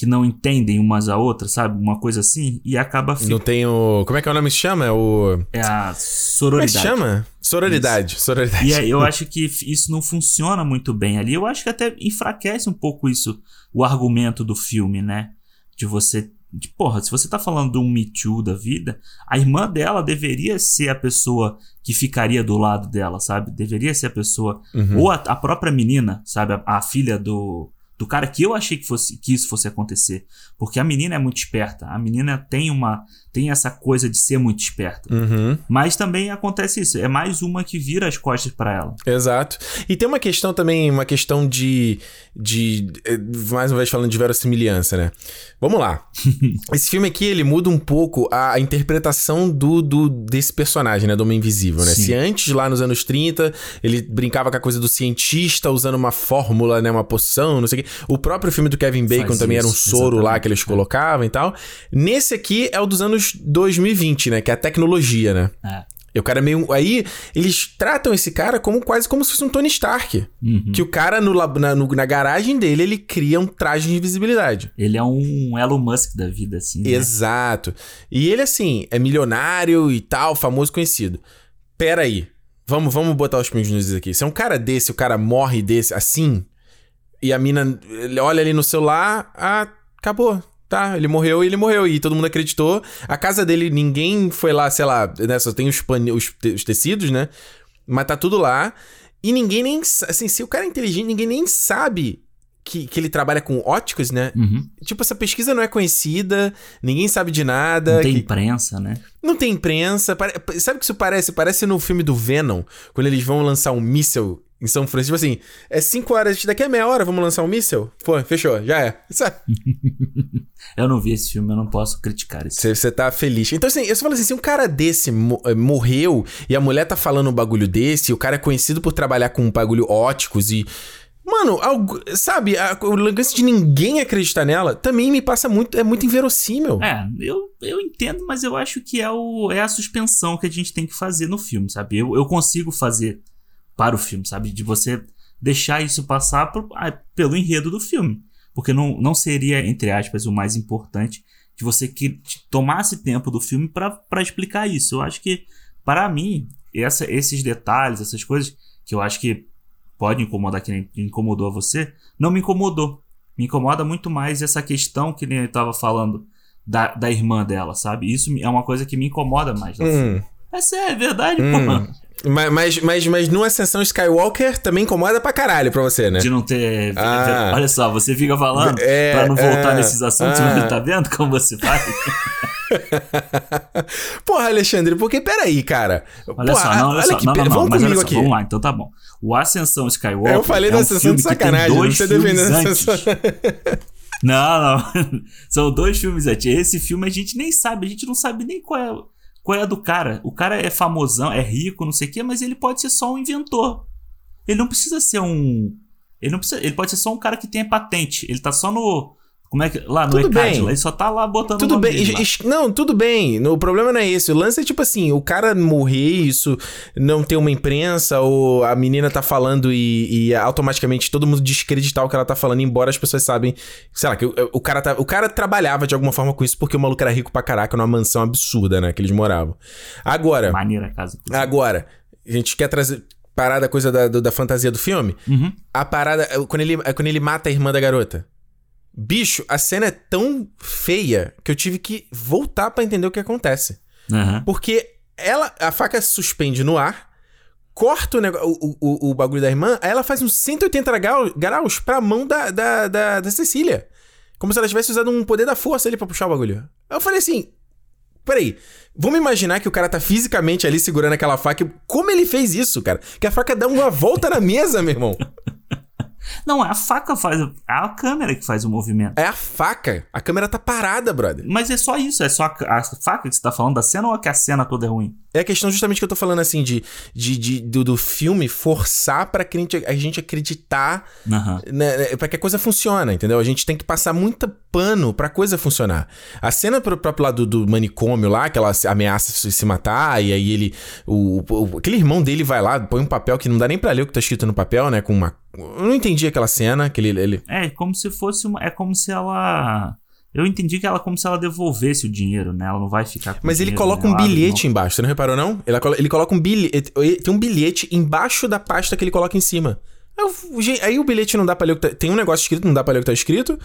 que não entendem umas a outras, sabe? Uma coisa assim, e acaba ficando. Não tem o. Como é que é o nome que se chama? É o. É a sororidade. Como é que chama? Sororidade. Isso. Sororidade. E aí, eu acho que isso não funciona muito bem ali. Eu acho que até enfraquece um pouco isso, o argumento do filme, né? De você. De, porra, se você tá falando de um Me Too da vida, a irmã dela deveria ser a pessoa que ficaria do lado dela, sabe? Deveria ser a pessoa. Uhum. Ou a, a, própria menina, sabe? A, a filha do do cara que eu achei que, fosse, que isso fosse acontecer. Porque a menina é muito esperta. A menina tem uma tem essa coisa de ser muito esperta. Uhum. Mas também acontece isso. É mais uma que vira as costas para ela. Exato. E tem uma questão também, uma questão de. de eh, mais uma vez falando de verossimilhança, né? Vamos lá. Esse filme aqui, ele muda um pouco a, a interpretação do, do, desse personagem, né? Do Homem Invisível, né? Sim. Se antes, lá nos anos 30, ele brincava com a coisa do cientista usando uma fórmula, né? Uma poção, não sei o quê. O próprio filme do Kevin Bacon Faz também isso, era um soro exatamente. lá que eles colocavam e tal. Nesse aqui é o dos anos anos 2020, né? Que é a tecnologia, né? É. E o cara é meio. Aí, eles tratam esse cara como quase como se fosse um Tony Stark. Uhum. Que o cara, no, na, no, na garagem dele, ele cria um traje de invisibilidade. Ele é um Elon Musk da vida, assim. Né? Exato. E ele, assim, é milionário e tal, famoso conhecido. Pera aí. Vamos, vamos botar os pingos nos aqui. Se é um cara desse, o cara morre desse, assim, e a mina olha ali no celular, ah, acabou. Tá, ele morreu e ele morreu. E todo mundo acreditou. A casa dele, ninguém foi lá, sei lá, né? Só tem os, os, te... os tecidos, né? Mas tá tudo lá. E ninguém nem. Assim, se o cara é inteligente, ninguém nem sabe que, que ele trabalha com óticos, né? Uhum. Tipo, essa pesquisa não é conhecida, ninguém sabe de nada. Não tem que- imprensa, né? não tem imprensa. pare- Sabe o que isso parece? Parece no filme do Venom, quando eles vão lançar um míssel em São Francisco. Tipo assim, é 5 horas, daqui a meia hora vamos lançar um míssel? Pô, fechou, já é. Sabe? Eu não vi esse filme, eu não posso criticar isso. Você você tá feliz. Então, assim, eu só falo assim: se um cara desse mo- eh, morreu e a mulher tá falando um bagulho desse, e o cara é conhecido por trabalhar com um bagulho óticos e. Mano, algo- sabe, a- o lance de ninguém acreditar nela também me passa muito. É muito inverossímil. É, eu, eu entendo, mas eu acho que é, o, é a suspensão que a gente tem que fazer no filme, sabe? Eu, eu consigo fazer para o filme, sabe? De você deixar isso passar ah, pelo enredo do filme. Porque não, não seria, entre aspas, o mais importante que você que tomasse tempo do filme para explicar isso. Eu acho que, para mim, essa, esses detalhes, essas coisas, que eu acho que pode incomodar quem incomodou a você, não me incomodou. Me incomoda muito mais essa questão que nem eu tava falando da, da irmã dela, sabe? Isso é uma coisa que me incomoda mais. Hum, É sério, é verdade, hum. pô. Mas, mas, mas, mas numa Ascensão Skywalker também incomoda pra caralho pra você, né? De não ter. Ah. Olha só, você fica falando É, pra não voltar é, nesses assuntos, ah. mas tá vendo como você faz? Porra, Alexandre, porque peraí, cara. Olha Porra, só, não, olha olha só. que não, não, não, Vamos mas comigo só, aqui. Vamos lá, então tá bom. O Ascensão Skywalker. Eu falei é da um Ascensão de sacanagem. dois Você filmes defendendo a. Ascensão. Não, não. São dois filmes antes. Esse filme a gente nem sabe, a gente não sabe nem qual é, qual é a do cara. O cara é famosão, é rico, não sei o quê, mas ele pode ser só um inventor. Ele não precisa ser um. Ele não precisa. Ele pode ser só um cara que tem patente. Ele tá só no. Como é que. Lá no Tudo ele só tá lá botando Tudo bem. dele Não, tudo bem. O problema não é esse. O lance é tipo assim: o cara morrer, isso não ter uma imprensa, ou a menina tá falando e, e automaticamente todo mundo descreditar o que ela tá falando, embora as pessoas sabem. Sei lá, que o, o cara tá, o cara trabalhava de alguma forma com isso porque o maluco era rico pra caraca numa mansão absurda, né? Que eles moravam. Agora, Maneira casa. inclusive. agora, a gente quer trazer. Parar da coisa da, da fantasia do filme. Uhum. A parada. Quando ele, quando ele mata a irmã da garota. Bicho, a cena é tão feia que eu tive que voltar pra entender o que acontece. Aham. Porque ela. A faca se suspende no ar, corta o, o, o, o bagulho da irmã, aí ela faz uns 180 grau- graus pra mão da, da, da, da Cecília. Como se ela tivesse usado um poder da força ali pra puxar o bagulho. Aí eu falei assim. Peraí, vamos imaginar que o cara tá fisicamente ali segurando aquela faca. Como ele fez isso, cara? Que a faca dá uma volta na mesa, meu irmão. Não, a faca faz. É a câmera que faz o movimento. É a faca. A câmera tá parada, brother. Mas é só isso, é só a, a faca que você tá falando da cena ou é que a cena toda é ruim? É a questão justamente que eu tô falando assim, de, de, de- do, do filme forçar pra a gente, acreditar, Aham. né, pra que a coisa funcione, entendeu? A gente tem que passar muito pano pra coisa funcionar. A cena pro próprio lado do manicômio lá, que ela ameaça se, matar, e aí ele. O, o- aquele irmão dele vai lá, põe um papel que não dá nem pra ler o que tá escrito no papel, né? Com uma. Eu não entendi aquela cena, que ele. É como se fosse uma. É como se ela. Eu entendi que ela como se ela devolvesse o dinheiro, né? Ela não vai ficar com Mas ele coloca um bilhete mão. embaixo, você não reparou, não? Ele, ele coloca um bilhete. Tem um bilhete embaixo da pasta que ele coloca em cima. Aí o bilhete não dá pra ler o que tá, Tem um negócio escrito, não dá pra ler o que tá escrito.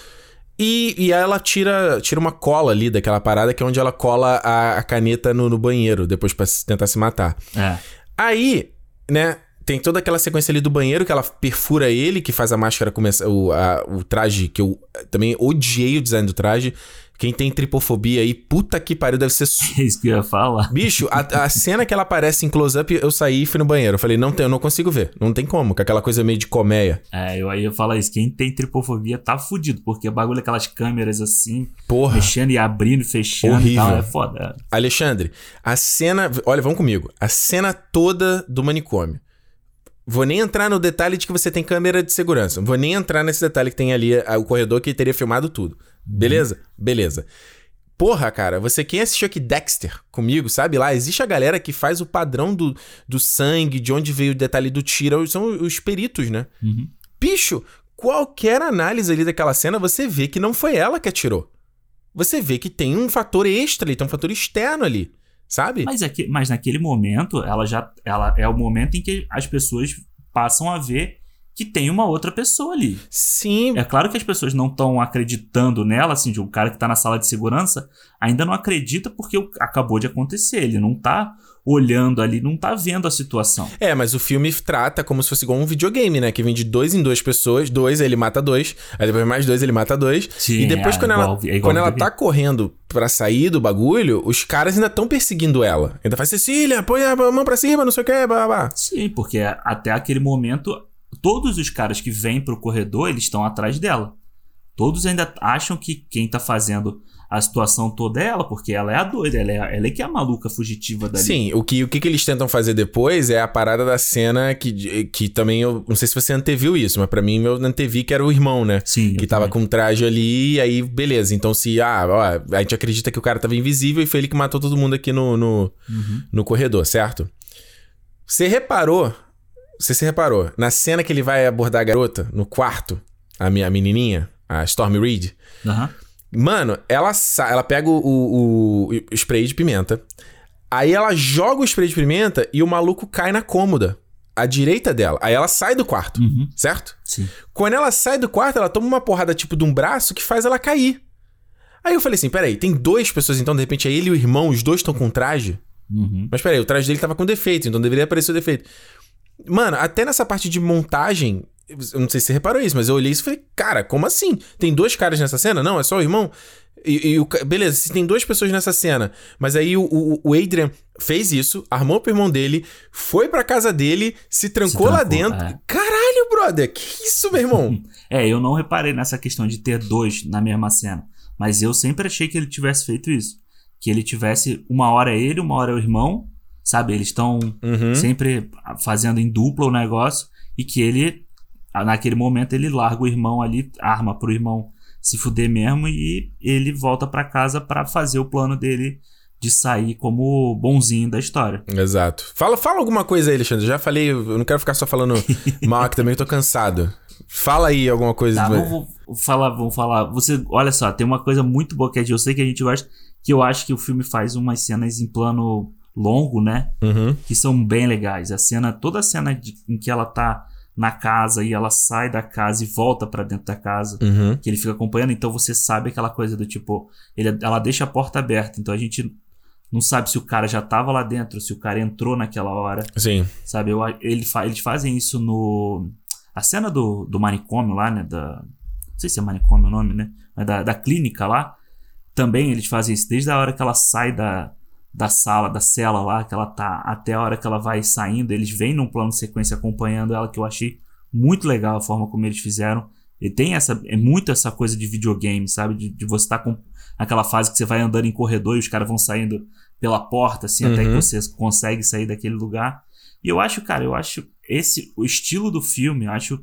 E, e aí ela tira, tira uma cola ali daquela parada, que é onde ela cola a, a caneta no, no banheiro, depois pra se- tentar se matar. É. Aí, né, tem toda aquela sequência ali do banheiro que ela perfura ele, que faz a máscara começar. O, a- o traje, que eu também odiei o design do traje. Quem tem tripofobia aí, puta que pariu, deve ser. É isso que eu ia falar. Bicho, a, a cena que ela aparece em close-up, eu saí e fui no banheiro. Eu falei, não tem, eu não consigo ver. Não tem como, com aquela coisa meio de colmeia. É, eu aí ia falar isso. Quem tem tripofobia tá fudido, porque o bagulho é aquelas câmeras assim, Porra. mexendo e abrindo, fechando Horrível. e tal. É foda. Alexandre, a cena. Olha, vamos comigo. A cena toda do manicômio. Vou nem entrar no detalhe de que você tem câmera de segurança. Vou nem entrar nesse detalhe que tem ali ah, o corredor que teria filmado tudo. Beleza? Beleza. Porra, cara, você quem assistiu aqui Dexter comigo, sabe lá? Existe a galera que faz o padrão do, do sangue, de onde veio o detalhe do tiro, são os peritos, né? Uhum. Bicho, qualquer análise ali daquela cena, você vê que não foi ela que atirou. Você vê que tem um fator extra ali, tem um fator externo ali, sabe? Mas, aqui, mas naquele momento, ela já. Ela é o momento em que as pessoas passam a ver que tem uma outra pessoa ali. Sim. É claro que as pessoas não estão acreditando nela, assim, de um cara que tá na sala de segurança ainda não acredita porque acabou de acontecer. Ele não tá olhando ali, não tá vendo a situação. É, mas o filme trata como se fosse igual um videogame, né? Que vem de dois em duas pessoas, dois, ele mata dois, aí depois mais dois, ele mata dois. Sim, e depois, é quando, igual- ela, é quando ela tá correndo pra sair do bagulho, os caras ainda estão perseguindo ela. Ainda faz Cecília, põe a mão pra cima, não sei o que, blá, blá. Sim, porque até aquele momento, todos os caras que vêm pro corredor, eles estão atrás dela. Todos ainda acham que quem tá fazendo a situação toda é ela, porque ela é a doida, ela é, ela é que é a maluca fugitiva dali. Sim, o que, o que eles tentam fazer depois é a parada da cena que, que também eu. Não sei se você anteviu isso, mas pra mim eu antevi que era o irmão, né? Sim, Que tava também. com traje ali, e aí, beleza. Então, se. Ah, ó, a gente acredita que o cara tava invisível e foi ele que matou todo mundo aqui no, no, Uhum. no corredor, certo? Você reparou? Você se reparou? Na cena que ele vai abordar a garota, no quarto, a minha menininha, a Stormy Reed. Aham. Mano, ela, ela pega o, o- o spray de pimenta. Aí ela joga o spray de pimenta e o maluco cai na cômoda. À direita dela. Aí ela sai do quarto, Uhum. certo? Sim. Quando ela sai do quarto, ela toma uma porrada tipo de um braço que faz ela cair. Aí eu falei assim: peraí, tem duas pessoas então, de repente é ele e o irmão, os dois estão com traje? Uhum. Mas peraí, o traje dele tava com defeito, então deveria aparecer o defeito. Mano, até nessa parte de montagem, eu não sei se você reparou isso, mas eu olhei isso e falei, cara, como assim? Tem dois caras nessa cena? Não, é só o irmão? E, e o beleza, se tem duas pessoas nessa cena, mas aí o, o, o Adrian fez isso, armou pro irmão dele, foi pra casa dele, se trancou, lá trancou, dentro. é. Caralho, brother, que isso, meu irmão? É, eu não reparei nessa questão de ter dois na mesma cena. Mas eu sempre achei que ele tivesse feito isso. Que ele tivesse uma hora é ele, uma hora é o irmão. Sabe? Eles estão Uhum. sempre fazendo em dupla o negócio. E que ele, naquele momento, ele larga o irmão ali, arma pro irmão se fuder mesmo. E ele volta pra casa pra fazer o plano dele de sair como bonzinho da história. Exato. Fala, fala alguma coisa aí, Alexandre. Já falei, eu não quero ficar só falando mal aqui também, eu tô cansado. Fala aí alguma coisa. Tá, vamos, falar, vamos falar. Você, olha só, tem uma coisa muito boa que é eu sei que a gente gosta, que eu acho que o filme faz umas cenas em plano longo, né? Uhum. Que são bem legais. A cena, toda a cena de- em que ela tá na casa e ela sai da casa e volta pra dentro da casa, Uhum. que ele fica acompanhando, então você sabe aquela coisa do tipo, ele, ela deixa a porta aberta, então a gente não sabe se o cara já tava lá dentro, se o cara entrou naquela hora. Sim. Sabe, eu, ele eles fazem isso no. A cena do, do manicômio lá, né? Da, não sei se é manicômio o nome, né? Mas da, da clínica lá. Também eles fazem isso desde a hora que ela sai da, da sala, da cela lá, que ela tá, até a hora que ela vai saindo. Eles vêm num plano de sequência acompanhando ela, que eu achei muito legal a forma como eles fizeram. E tem essa. É muito essa coisa de videogame, sabe? De, de você estar com aquela fase que você vai andando em corredor e os caras vão saindo pela porta, assim, até que Uhum. você consegue sair daquele lugar. E eu acho, cara, eu acho esse o estilo do filme, eu acho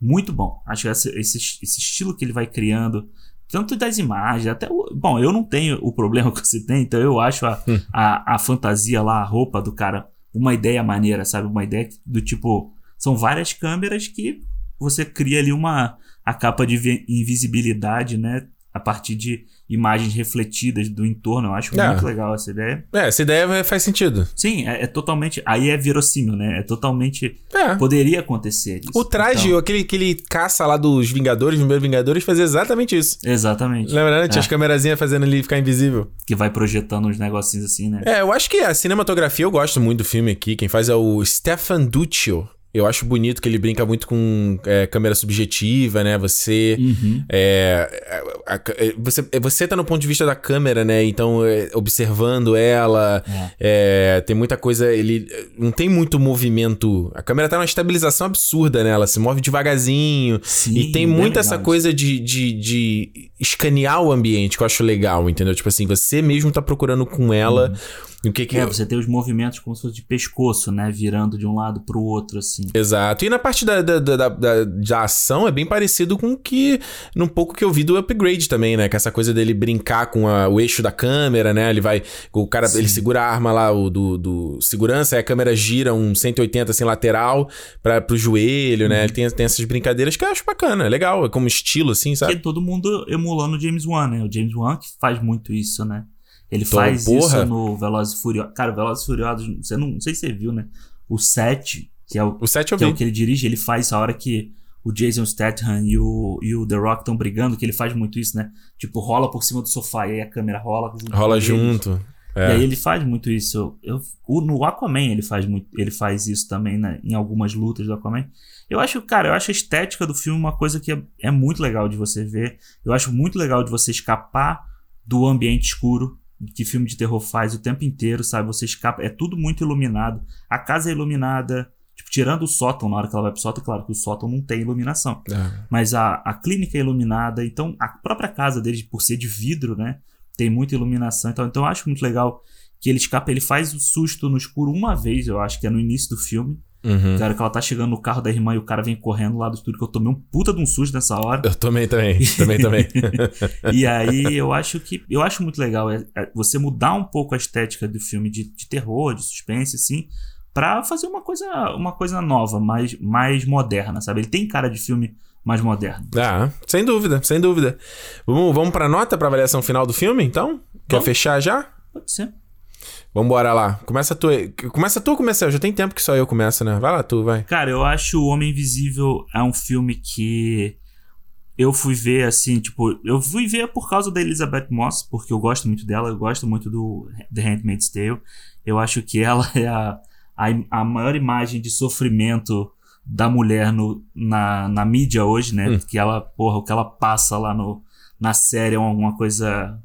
muito bom. Acho esse, esse, esse estilo que ele vai criando, tanto das imagens, até o, bom, eu não tenho o problema que você tem, então eu acho a, Hum. a, a fantasia lá, a roupa do cara, uma ideia maneira, sabe? Uma ideia do tipo, são várias câmeras que você cria ali uma a capa de vi- invisibilidade, né? A partir de imagens refletidas do entorno. Eu acho É. muito legal essa ideia. É, essa ideia faz sentido. Sim, é, é totalmente. Aí é verossímil, né? É totalmente. É. Poderia acontecer isso. O traje, Então, aquele, aquele caça lá dos Vingadores, dos primeiros Vingadores, fazia exatamente isso. exatamente. Lembra, né? Tinha É. as câmerazinhas fazendo ele ficar invisível. Que vai projetando uns negocinhos assim, né? É, eu acho que a cinematografia eu gosto muito do filme aqui. Quem faz é o Stefan Duccio. Eu acho bonito que ele brinca muito com é, câmera subjetiva, né? Você. Uhum. É, a- a- é, você, é, você tá no ponto de vista da câmera, né? Então, é, observando ela, é, tem muita coisa. Ele não tem muito movimento. A câmera tá numa estabilização absurda, né? Ela se move devagarzinho. Sim, e tem muito essa coisa de, de, de escanear o ambiente que eu acho legal, entendeu? Tipo assim, você mesmo tá procurando com ela o que que. É, você tem os movimentos como se fosse de pescoço, né? Virando de um lado pro outro, assim. Exato. E na parte da, da, da, da, da- ação é bem parecido com o que. Num pouco que eu vi do upgrade também, né? Que essa coisa dele brincar com a- o eixo da câmera, né? Ele vai. O cara Sim. ele segura a arma lá, o do, do segurança, aí a câmera gira um 180 assim lateral pra, pro joelho, né? Ele tem, tem essas brincadeiras que eu acho bacana, é legal, é como estilo, assim, Que é sabe? todo mundo emulando o James Wan, né? O James Wan que faz muito isso, né? Ele Então, faz porra. isso no Velozes e Furiosos. Cara, Velozes e Furiosos, você não, não sei se você viu, né? O 7 que é o, O 7 eu que, é o que ele dirige, ele faz a hora que o Jason Statham e o, e o The Rock estão brigando, que ele faz muito isso, né? Tipo, rola por cima do sofá e aí a câmera rola junto Rola junto. E É. aí ele faz muito isso. Eu, o, no Aquaman ele faz muito, ele faz isso também né, em algumas lutas do Aquaman. Eu acho, cara, eu acho a estética do filme uma coisa que é, é muito legal de você ver. Eu acho muito legal de você escapar do ambiente escuro que filme de terror faz o tempo inteiro, sabe? Você escapa, é tudo muito iluminado. A casa é iluminada, tipo, tirando o sótão na hora que ela vai pro sótão, claro que o sótão não tem iluminação. É. Mas a, a clínica é iluminada, então a própria casa deles, por ser de vidro, né? Tem muita iluminação. Então, então eu acho muito legal que ele escapa, ele faz o susto no escuro uma vez, eu acho que é no início do filme. Uhum. Cara, que ela tá chegando no carro da irmã e o cara vem correndo lá do estúdio, que eu tomei um puta de um susto nessa hora. Eu também, também. Também, também. e aí eu acho que. Eu acho muito legal é, é você mudar um pouco a estética do filme de, de terror, de suspense, assim, pra fazer uma coisa, uma coisa nova, mais, mais moderna, sabe? Ele tem cara de filme mais moderno. ah, sem dúvida, sem dúvida. Vamos, vamos pra nota, pra avaliação final do filme, então? Quer fechar já? Pode ser. Vambora lá. Começa tu. Começa tu ou começa eu? Já tem tempo que só eu começo, né? Vai lá tu, vai. Cara, eu acho O Homem Invisível é um filme que eu fui ver assim, tipo, eu fui ver por causa da Elizabeth Moss, porque eu gosto muito dela, eu gosto muito do The Handmaid's Tale. Eu acho que ela é a, a, a maior imagem de sofrimento da mulher no, na, na mídia hoje, né? Hum. Que ela, porra, o que ela passa lá no, na série é uma coisa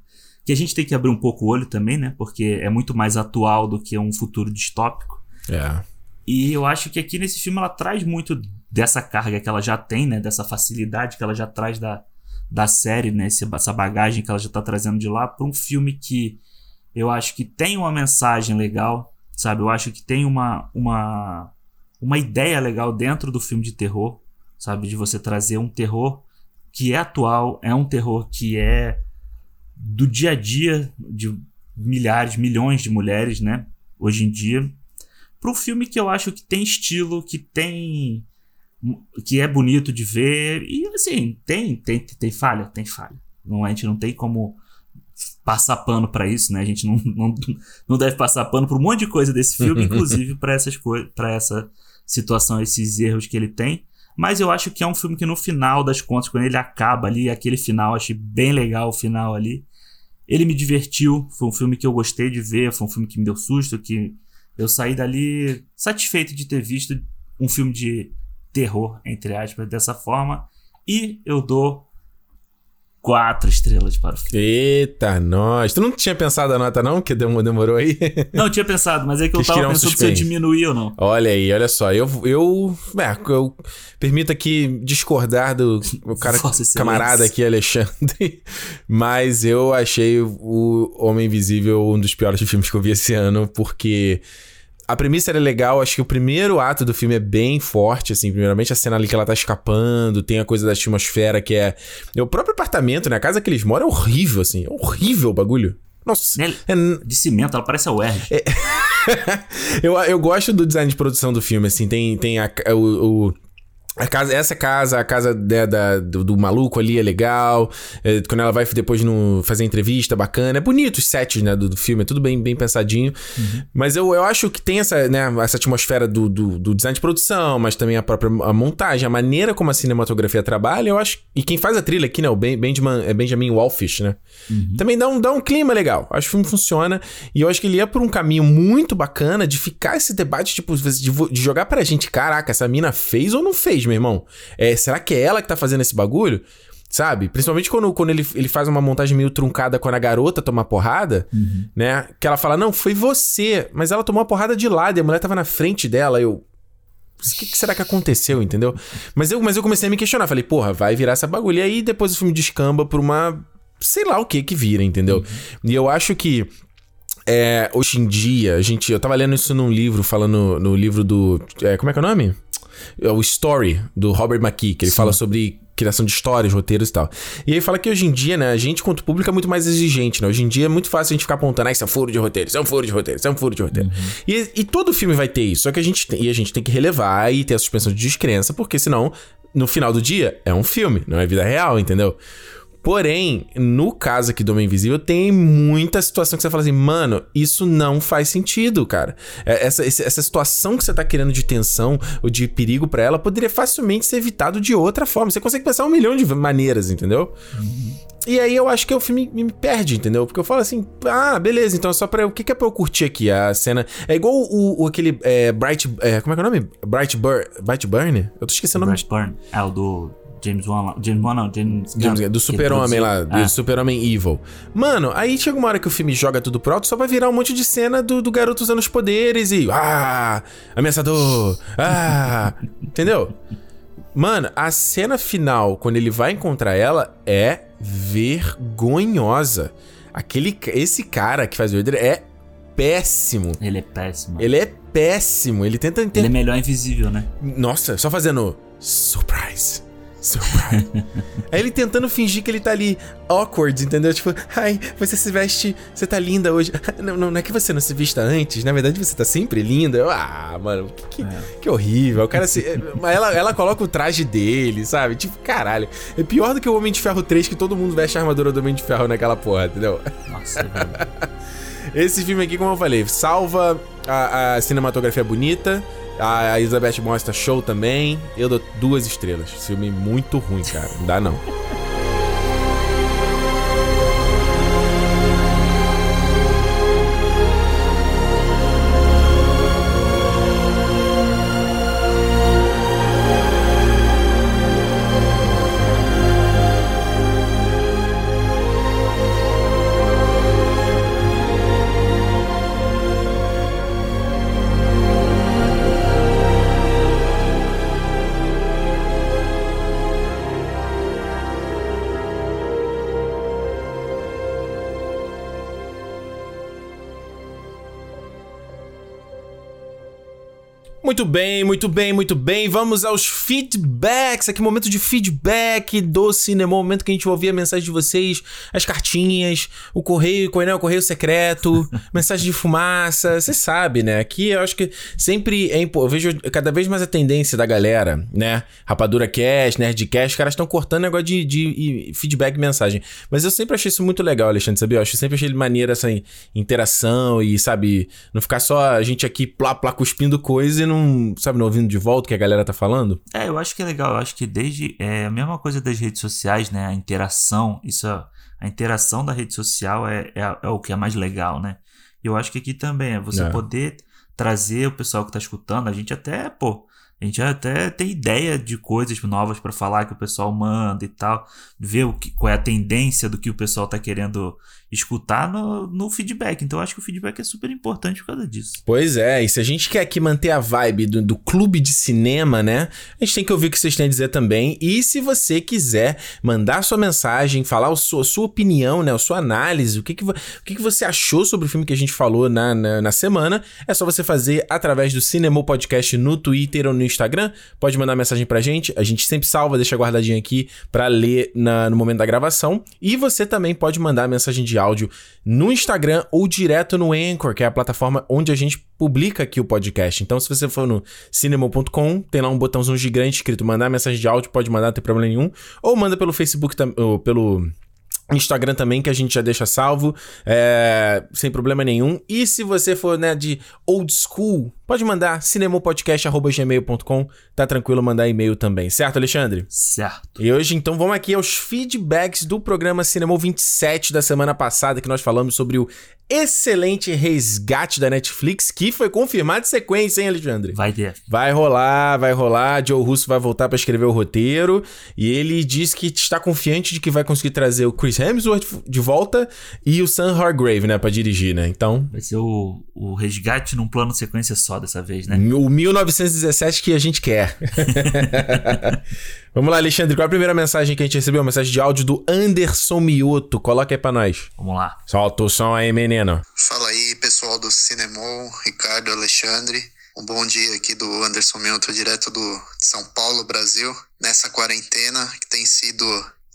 que a gente tem que abrir um pouco o olho também, né? Porque é muito mais atual do que um futuro distópico. É. E eu acho que aqui nesse filme ela traz muito dessa carga que ela já tem, né? Dessa facilidade que ela já traz da, da série, né? Essa bagagem que ela já tá trazendo de lá para um filme que eu acho que tem uma mensagem legal, sabe? Eu acho que tem uma, uma, uma ideia legal dentro do filme de terror, sabe? De você trazer um terror que é atual, é um terror que é do dia a dia de milhares, milhões de mulheres, né? Hoje em dia, para um filme que eu acho que tem estilo, que tem que é bonito de ver e assim tem tem tem falha, tem falha. Não a gente não tem como passar pano pra isso, né? A gente não, não, não deve passar pano por um monte de coisa desse filme, inclusive para essas coisas, para essa situação, esses erros que ele tem. Mas eu acho que é um filme que no final das contas, quando ele acaba ali, aquele final, achei bem legal o final ali. Ele me divertiu, foi um filme que eu gostei de ver, foi um filme que me deu susto, que eu saí dali satisfeito de ter visto um filme de terror, entre aspas, dessa forma. E eu dou quatro estrelas para o filme. Eita, nós. Tu não tinha pensado a nota, não? Que demo- demorou aí? Não, tinha pensado, mas é que eu Quis tava um pensando se eu diminuir ou não. Olha aí, olha só. Eu, eu, é, eu permito aqui discordar do o cara, camarada aqui, Alexandre, mas eu achei o Homem Invisível um dos piores filmes que eu vi esse ano, porque a premissa era legal, acho que o primeiro ato do filme é bem forte, assim, primeiramente a cena ali que ela tá escapando, tem a coisa da atmosfera que é... é o próprio apartamento, né, a casa que eles moram é horrível, assim, é horrível o bagulho. Nossa, Né? é, De cimento, ela parece a UERJ. eu, eu gosto do design de produção do filme, assim, tem, tem a, o, o- a casa, essa casa, a casa né, da, do, do maluco ali é legal. é, quando ela vai depois no, fazer entrevista, bacana. É bonito os sets, né, do, do filme, é tudo bem, bem pensadinho. Mas eu, eu acho que tem essa, né, essa atmosfera do, do, do design de produção, mas também a própria a montagem, a maneira como a cinematografia trabalha, eu acho. E quem faz a trilha aqui, né, o Ben- Benjamin, é Benjamin Wallfish, né? Também dá um, dá um clima legal. Acho que o filme funciona. E eu acho que ele ia por um caminho muito bacana de ficar esse debate, tipo, de, de jogar pra gente: caraca, essa mina fez ou não fez, meu irmão? É, será que é ela que tá fazendo esse bagulho? Sabe? Principalmente quando, quando ele, ele faz uma montagem meio truncada quando a garota toma porrada, né? Que ela fala, não, foi você. Mas ela tomou a porrada de lado e a mulher tava na frente dela. Eu. O que, que será que aconteceu, entendeu? Mas eu, mas eu comecei a me questionar. Falei, porra, vai virar essa bagulho. E aí depois o filme descamba por uma. Sei lá o que que vira, entendeu? E eu acho que. É, hoje em dia, a gente. Eu tava lendo isso num livro, falando no livro do. é, como é que é o nome? É o Story, do Robert McKee, que ele fala sobre criação de histórias, roteiros e tal. E aí fala que hoje em dia, né, a gente, quanto público, é muito mais exigente, né? Hoje em dia é muito fácil a gente ficar apontando, ah, isso é um furo de roteiro, isso é um furo de roteiro, isso é um furo de roteiro. E, e todo filme vai ter isso, só que a gente tem, e a gente tem que relevar e ter a suspensão de descrença, porque senão, no final do dia, é um filme, não é vida real, entendeu? Porém, no caso aqui do Homem Invisível, tem muita situação que você fala assim, mano, isso não faz sentido, cara. É, essa, essa situação que você tá querendo de tensão ou de perigo para ela poderia facilmente ser evitado de outra forma. Você consegue pensar um milhão de maneiras, entendeu? Uhum. E aí eu acho que o filme me perde, entendeu? Porque eu falo assim, ah, beleza, então é só pra. O que, que é pra eu curtir aqui? A cena. É igual o, o aquele. É, Bright. É, como é que é o nome? Bright, Bur Bright Burn? Eu tô esquecendo o nome. Bright Burn. É o do. James Wan James Wan não, James, James Do Super-Homem lá, do Super-Homem Evil. Mano, aí chega uma hora que o filme joga tudo pro alto só vai virar um monte de cena do, do garoto usando os poderes e. Ah! Ameaçador! Ah! Entendeu? Mano, a cena final, quando ele vai encontrar ela, é vergonhosa. Aquele, esse cara que faz o Vader é péssimo. Ele é péssimo. Ele é péssimo. Ele tenta. Ele é melhor invisível, né? Nossa, só fazendo surprise. Surprise. é ele tentando fingir que ele tá ali awkward, entendeu? Tipo, ai, você se veste, você tá linda hoje. Não, não, não é que você não se vista antes, na verdade você tá sempre linda. Eu, ah, mano, que, que, é. que horrível. O cara se. ela, ela coloca o traje dele, sabe? Tipo, caralho. É pior do que o Homem de Ferro 3, que todo mundo veste a armadura do Homem de Ferro naquela porra, entendeu? Nossa, é. Esse filme aqui, como eu falei, salva a, a cinematografia bonita a Elizabeth Moss tá show também. Eu dou duas estrelas. Filme muito ruim, cara. Não dá não. Muito bem, muito bem, muito bem. Vamos aos feedbacks. Aqui, momento de feedback do cinema. Momento que a gente vai ouvir a mensagem de vocês, as cartinhas, o correio, o correio secreto, mensagem de fumaça. Você sabe, né? Aqui eu acho que sempre é Eu vejo cada vez mais a tendência da galera, né? Rapadura Cash, Nerdcast, os caras estão cortando negócio de, de, de feedback mensagem. Mas eu sempre achei isso muito legal, Alexandre, sabia? Eu acho, sempre achei maneiro essa interação e, sabe, não ficar só a gente aqui plá, plá cuspindo coisa e não sabe, não ouvindo de volta o que a galera tá falando? É, eu acho que é legal. Eu acho que desde. É a mesma coisa das redes sociais, né? A interação, isso é, a interação da rede social é, é, é, o que é mais legal, né? Eu acho que aqui também é você é. poder trazer o pessoal que tá escutando. A gente até, pô, a gente até tem ideia de coisas novas para falar que o pessoal manda e tal, ver o que, qual é a tendência do que o pessoal tá querendo escutar no, no feedback. Então acho que o feedback é super importante por causa disso. Pois é, e se a gente quer aqui manter a vibe do, do clube de cinema, né? A gente tem que ouvir o que vocês têm a dizer também. E se você quiser mandar sua mensagem, falar a sua, a sua opinião, né? A sua análise, o que, que, o que, que você achou sobre o filme que a gente falou na, na, na semana, é só você fazer através do Cinema Podcast no Twitter ou no Instagram. Pode mandar mensagem pra gente. A gente sempre salva, deixa guardadinho aqui para ler na, no momento da gravação. E você também pode mandar mensagem de áudio no Instagram ou direto no Anchor, que é a plataforma onde a gente publica aqui o podcast. Então, se você for no cinema.com, tem lá um botãozinho gigante escrito mandar mensagem de áudio, pode mandar, não tem problema nenhum. Ou manda pelo Facebook, ou pelo Instagram também, que a gente já deixa salvo, é, sem problema nenhum. E se você for né, de old school, pode mandar cinemopodcast.gmail.com, tá tranquilo mandar e-mail também, certo, Alexandre? Certo. E hoje, então, vamos aqui aos feedbacks do programa Cinema 27 da semana passada, que nós falamos sobre o excelente resgate da Netflix, que foi confirmado em sequência, hein, Alexandre? Vai ter. Vai rolar, vai rolar. Joe Russo vai voltar para escrever o roteiro. E ele diz que está confiante de que vai conseguir trazer o Chris Hemsworth de volta e o Sam Hargrave, né, para dirigir, né? Então. Vai ser o, o resgate num plano sequência só dessa vez, né? O 1917 que a gente quer. Vamos lá, Alexandre, qual a primeira mensagem que a gente recebeu? Uma mensagem de áudio do Anderson Mioto. Coloca aí pra nós. Vamos lá. Solta o som aí, menino. Fala aí, pessoal do Cinemol, Ricardo, Alexandre. Um bom dia aqui do Anderson Mioto, direto do de São Paulo, Brasil. Nessa quarentena, que tem sido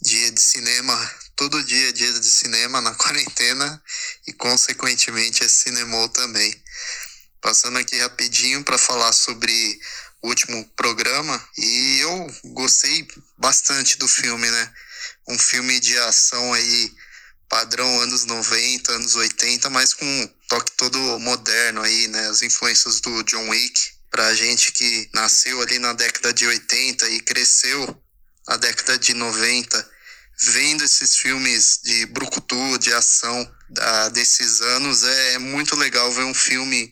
dia de cinema, todo dia é dia de cinema na quarentena e, consequentemente, é Cinemol também. Passando aqui rapidinho para falar sobre o último programa e eu gostei bastante do filme, né? um filme de ação aí padrão anos 90, anos 80, mas com um toque todo moderno aí, né? As influências do John Wick. Pra gente que nasceu ali na década de 80 e cresceu na década de 90, vendo esses filmes de brucutu, de ação da, desses anos, é muito legal ver um filme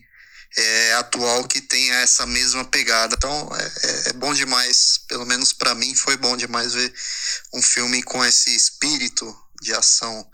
é, atual que tenha essa mesma pegada. Então é, é, é bom demais, pelo menos para mim foi bom demais ver um filme com esse espírito de ação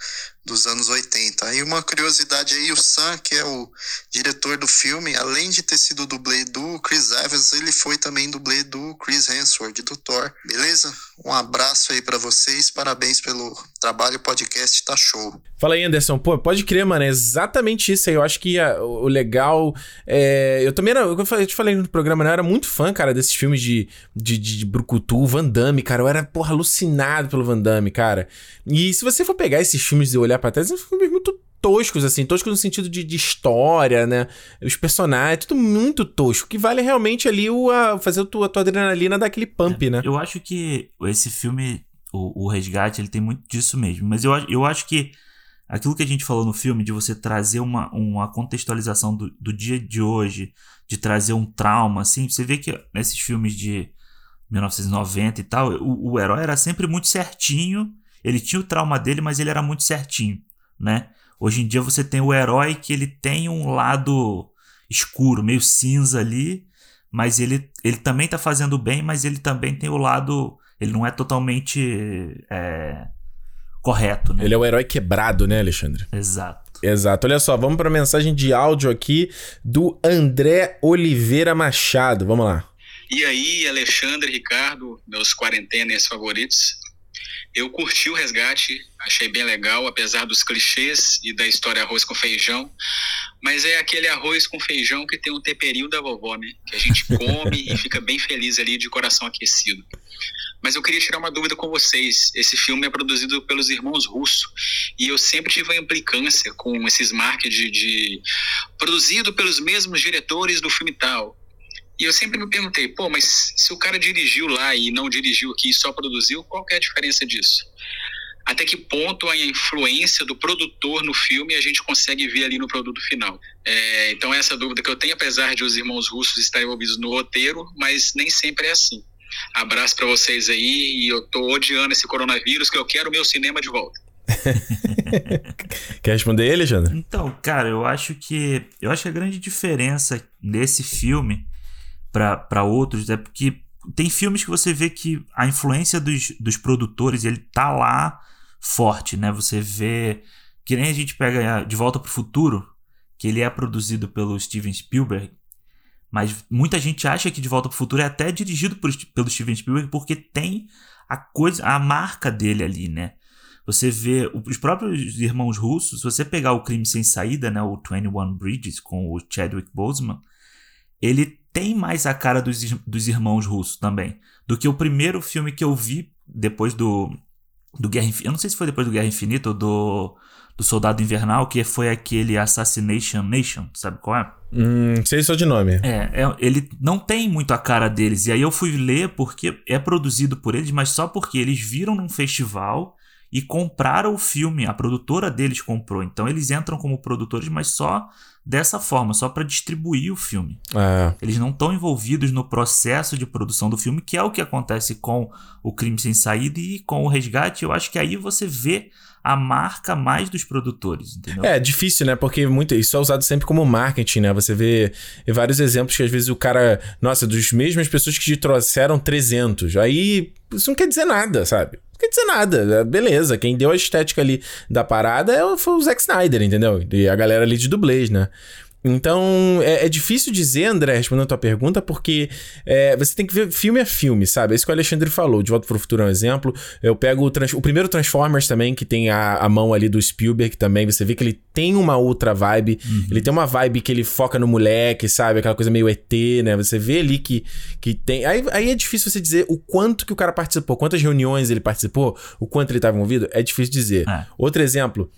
dos anos 80. E uma curiosidade aí, o Sam, que é o diretor do filme, além de ter sido dublê do Chris Evans, ele foi também dublê do Chris Hemsworth, do Thor. Beleza? Um abraço aí para vocês, parabéns pelo trabalho, o podcast tá show. Fala aí, Anderson. Pô, pode crer, mano, é exatamente isso aí. Eu acho que a, o legal. É... Eu também era. Eu te falei no programa, né? Eu era muito fã, cara, desses filmes de, de, de Brucutu, Van Damme, cara. Eu era, porra, alucinado pelo Van Damme, cara. E se você for pegar esses filmes e olhar pra trás, são filmes muito toscos, assim, toscos no sentido de, de, história, né? Os personagens, tudo muito tosco, que vale realmente ali o, a, fazer a tua, a tua adrenalina dar aquele pump, é, né? Eu acho que esse filme, o, o Resgate, ele tem muito disso mesmo, mas eu, eu acho que aquilo que a gente falou no filme, de você trazer uma, uma contextualização do, do dia de hoje, de trazer um trauma, assim, você vê que nesses filmes de 1990 e tal, o, o herói era sempre muito certinho, ele tinha o trauma dele, mas ele era muito certinho, né? Hoje em dia você tem o herói que ele tem um lado escuro, meio cinza ali, mas ele, ele também tá fazendo bem, mas ele também tem o lado. Ele não é totalmente é, correto, né? Ele é o herói quebrado, né, Alexandre? Exato. Exato. Olha só, vamos para a mensagem de áudio aqui do André Oliveira Machado. Vamos lá. E aí, Alexandre, Ricardo, meus quarentenas favoritos. Eu curti o resgate, achei bem legal, apesar dos clichês e da história arroz com feijão. Mas é aquele arroz com feijão que tem um temperinho da vovó, né? Que a gente come e fica bem feliz ali, de coração aquecido. Mas eu queria tirar uma dúvida com vocês. Esse filme é produzido pelos irmãos Russo e eu sempre tive uma implicância com esses marcos de, de produzido pelos mesmos diretores do filme tal. E eu sempre me perguntei, pô, mas se o cara dirigiu lá e não dirigiu aqui e só produziu, qual é a diferença disso? Até que ponto a influência do produtor no filme a gente consegue ver ali no produto final? É, então, essa dúvida que eu tenho, apesar de os irmãos russos estarem envolvidos no roteiro, mas nem sempre é assim. Abraço para vocês aí e eu tô odiando esse coronavírus que eu quero o meu cinema de volta. Quer responder ele, Alexandre? Então, cara, eu acho que eu acho que a grande diferença desse filme para outros é porque tem filmes que você vê que a influência dos, dos produtores ele tá lá forte, né? Você vê que nem a gente pega De Volta para o Futuro, que ele é produzido pelo Steven Spielberg, mas muita gente acha que De Volta para o Futuro é até dirigido por, pelo Steven Spielberg porque tem a coisa, a marca dele ali, né? Você vê os próprios irmãos russos, se você pegar o Crime Sem Saída, né, o 21 Bridges com o Chadwick Boseman, ele tem mais a cara dos, dos irmãos russos também. Do que o primeiro filme que eu vi depois do, do Guerra Infinita. Eu não sei se foi depois do Guerra Infinita ou do, do Soldado Invernal, que foi aquele Assassination Nation, sabe qual é? Hum, sei só de nome. É, é, ele não tem muito a cara deles. E aí eu fui ler porque é produzido por eles, mas só porque eles viram num festival e compraram o filme. A produtora deles comprou. Então eles entram como produtores, mas só dessa forma, só para distribuir o filme. É. Eles não estão envolvidos no processo de produção do filme, que é o que acontece com o Crime Sem Saída e com o Resgate. Eu acho que aí você vê a marca mais dos produtores, entendeu? É, difícil, né? Porque muito, isso é usado sempre como marketing, né? Você vê vários exemplos que às vezes o cara, nossa, dos mesmas pessoas que te trouxeram 300. Aí isso não quer dizer nada, sabe? Quer dizer nada. É, beleza, quem deu a estética ali da parada é foi o Zack Snyder, entendeu? E a galera ali de dublês, né? Então, é, é, difícil dizer, André, respondendo a tua pergunta, porque é, você tem que ver filme a filme, sabe? É isso que o Alexandre falou. De Volta para o Futuro é um exemplo. Eu pego o, trans, o primeiro Transformers também, que tem a, a, mão ali do Spielberg também. Você vê que ele tem uma outra vibe. Uhum. Ele tem uma vibe que ele foca no moleque, sabe? Aquela coisa meio ET, né? Você vê ali que, que tem... Aí, aí é difícil você dizer o quanto que o cara participou, quantas reuniões ele participou, o quanto ele estava envolvido. É difícil dizer. É. Outro exemplo,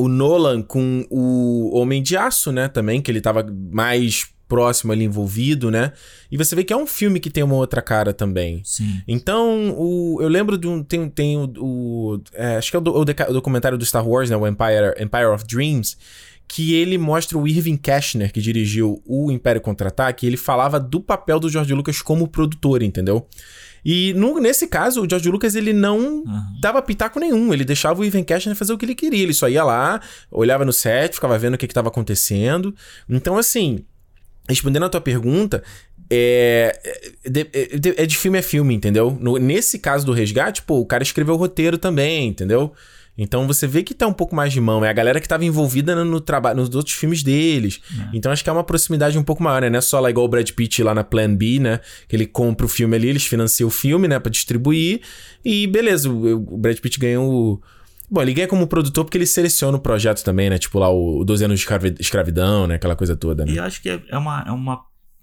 o Nolan com o Homem de Aço, né? Também, que ele tava mais próximo ali envolvido, né? E você vê que é um filme que tem uma outra cara também. Sim. Então, o, eu lembro de um. Tem, tem o. o é, acho que é o, do- o o documentário do Star Wars, né? O Empire, Empire of Dreams. Que ele mostra o Irving Cashner, que dirigiu o Império Contra-Ataque, ele falava do papel do George Lucas como produtor, entendeu? E no- nesse caso, o George Lucas ele não Aham. dava pitaco nenhum. Ele deixava o Irving Cashner fazer o que ele queria. Ele só ia lá, olhava no set, ficava vendo o que estava acontecendo. Então, assim, respondendo a tua pergunta, é, é, de, é é de filme a filme, entendeu? No- nesse caso do resgate, pô, o cara escreveu o roteiro também, entendeu? Então você vê que tá um pouco mais de mão. É a galera que tava envolvida no, no trabalho, nos outros filmes deles. Então acho que é uma proximidade um pouco maior, né? Não é só lá igual o Brad Pitt lá na Plan B, né? Que ele compra o filme ali, eles financiam o filme, né? Pra distribuir. E beleza, o, o Brad Pitt ganha o. Bom, ele ganha como produtor porque ele seleciona o projeto também, né? Tipo lá o 12 anos de escravi- escravidão, né? Aquela coisa toda, né? E eu acho que é é uma, é uma,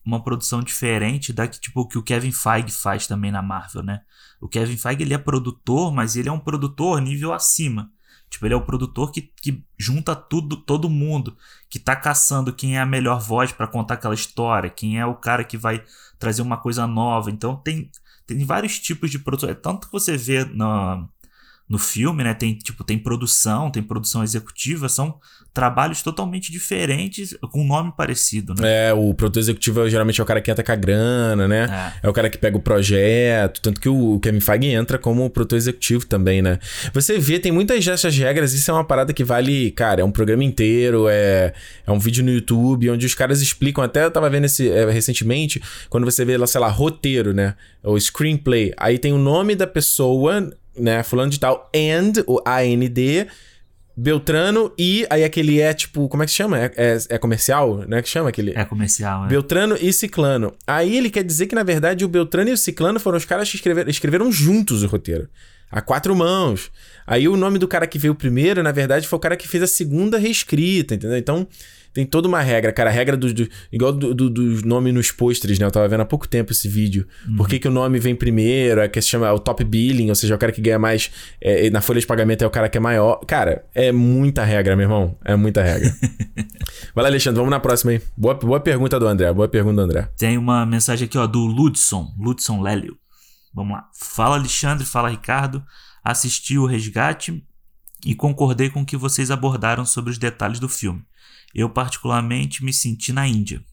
uma produção diferente da que, tipo, que o Kevin Feige faz também na Marvel, né? O Kevin Feige, ele é produtor, mas ele é um produtor nível acima. Tipo, ele é o produtor que, que junta tudo, todo mundo, que tá caçando quem é a melhor voz pra contar aquela história, quem é o cara que vai trazer uma coisa nova. Então tem, tem vários tipos de produção. É tanto que você vê na, no filme, né? Tem, tipo, tem produção, tem produção executiva, são trabalhos totalmente diferentes com um nome parecido, né? É, o produtor executivo geralmente é o cara que entra com a grana, né? É. É o cara que pega o projeto. Tanto que o Kevin Feige entra como produtor executivo também, né? Você vê, tem muitas dessas regras. Isso é uma parada que vale, cara, é um programa inteiro. É, é um vídeo no YouTube onde os caras explicam. Até eu tava vendo esse é, recentemente, quando você vê, lá, sei lá, roteiro, né? Ou screenplay. Aí tem o nome da pessoa, né? Fulano de tal, and, o AND. Beltrano e aí aquele é tipo, como é que se chama? É, é, é comercial, né? Que chama aquele? É comercial, né? Beltrano e Ciclano. Aí ele quer dizer que, na verdade, o Beltrano e o Ciclano foram os caras que escreveram, escreveram juntos o roteiro. A quatro mãos. Aí o nome do cara que veio primeiro, na verdade, foi o cara que fez a segunda reescrita, entendeu? Então, tem toda uma regra, cara. A regra do, do- igual do, do, dos nomes nos pôsteres, né? Eu tava vendo há pouco tempo esse vídeo. Por que, que o nome vem primeiro? É que se chama o top billing, ou seja, o cara que ganha mais é, na folha de pagamento é o cara que é maior. Cara, é muita regra, meu irmão. É muita regra. Vai lá, Alexandre, vamos na próxima aí. Boa, boa pergunta do André. Boa pergunta do André. Tem uma mensagem aqui, ó, do Ludson, Ludson Lélio. Vamos lá. Fala Alexandre, fala Ricardo. Assisti o Resgate e concordei com o que vocês abordaram sobre os detalhes do filme. Eu particularmente me senti na Índia.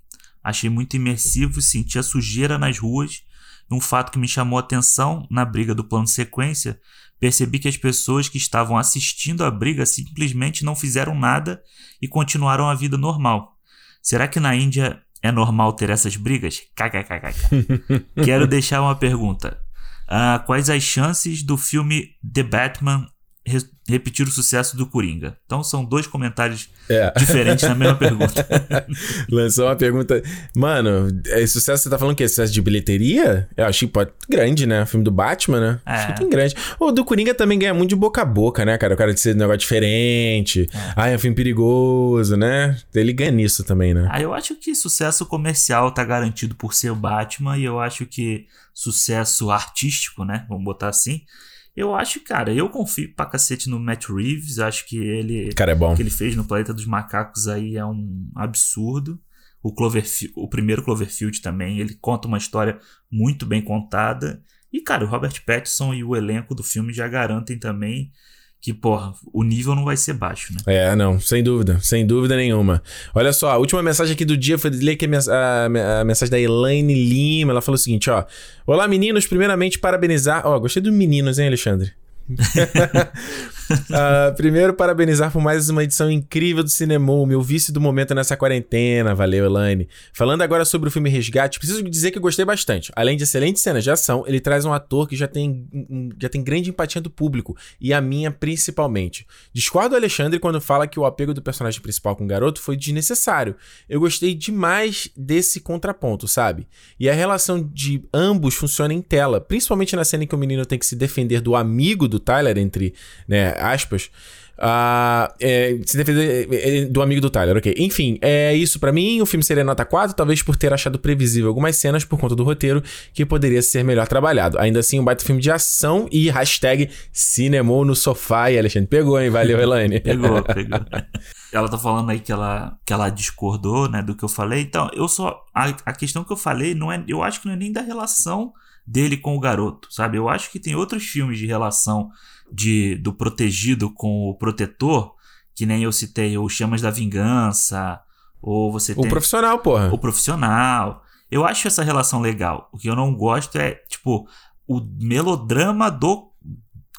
Achei muito imersivo e senti a sujeira nas ruas. Um fato que me chamou a atenção na briga do plano de sequência, percebi que as pessoas que estavam assistindo a briga simplesmente não fizeram nada e continuaram a vida normal. Será que na Índia é normal ter essas brigas? KKKK. Quero deixar uma pergunta. Ah, quais as chances do filme The Batman repetir o sucesso do Coringa? Então são dois comentários É. diferentes na mesma pergunta. Lançou uma pergunta. Mano, é sucesso, você tá falando o quê? Sucesso de bilheteria? Eu achei pode, grande, né? O filme do Batman, né? É. Acho que tem grande. O do Coringa também ganha muito de boca a boca, né, cara? O cara de ser um negócio diferente. Ah, é um filme perigoso, né? Ele ganha nisso também, né? Ah, eu acho que sucesso comercial tá garantido por ser o Batman e eu acho que sucesso artístico, né? Vamos botar assim. Eu acho, cara, eu confio pra cacete no Matt Reeves. Acho que ele. Cara, é bom. O que ele fez no Planeta dos Macacos aí é um absurdo. O, Cloverfield, o primeiro Cloverfield também, ele conta uma história muito bem contada. E, cara, o Robert Pattinson e o elenco do filme já garantem também que, porra, o nível não vai ser baixo, né? É, não, sem dúvida, sem dúvida nenhuma. Olha só, a última mensagem aqui do dia foi ler aqui a, a- mensagem da Elaine Lima. Ela falou o seguinte, ó. Olá, meninos, primeiramente parabenizar. Ó, gostei dos meninos, hein, Alexandre? Ah, primeiro, parabenizar por mais uma edição incrível do Cinemou, meu vício do momento nessa quarentena. Valeu, Elaine. Falando agora sobre o filme Resgate, preciso dizer que gostei bastante. Além de excelentes cenas de ação, ele traz um ator que já tem, já tem grande empatia do público, e a minha principalmente. Discordo do Alexandre quando fala que o apego do personagem principal com o garoto foi desnecessário. Eu gostei demais desse contraponto, sabe? E a relação de ambos funciona em tela, principalmente na cena em que o menino tem que se defender do amigo do Tyler, entre né, aspas. Uh, é, se defender é, do amigo do Tyler, ok. Enfim, é isso para mim. O filme seria nota 4, talvez por ter achado previsível algumas cenas por conta do roteiro que poderia ser melhor trabalhado. Ainda assim, um baita filme de ação e hashtag cinemou no sofá. E Alexandre pegou, hein? Valeu, Elaine. pegou, pegou. ela tá falando aí que ela, que ela discordou, né, do que eu falei. Então, eu só. A, a questão que eu falei não é. Eu acho que não é nem da relação dele com o garoto, sabe? Eu acho que tem outros filmes de relação de do protegido com o protetor, que nem eu citei, o Chamas da Vingança, ou você o tem... O profissional, porra. O profissional. Eu acho essa relação legal. O que eu não gosto é, tipo, o melodrama do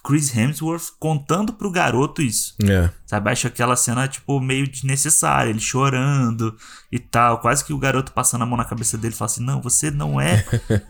Chris Hemsworth contando pro garoto isso. É. Sabe? Acho aquela cena, tipo, meio desnecessária, ele chorando e tal. Quase que o garoto passando a mão na cabeça dele fala assim: Não, você não é.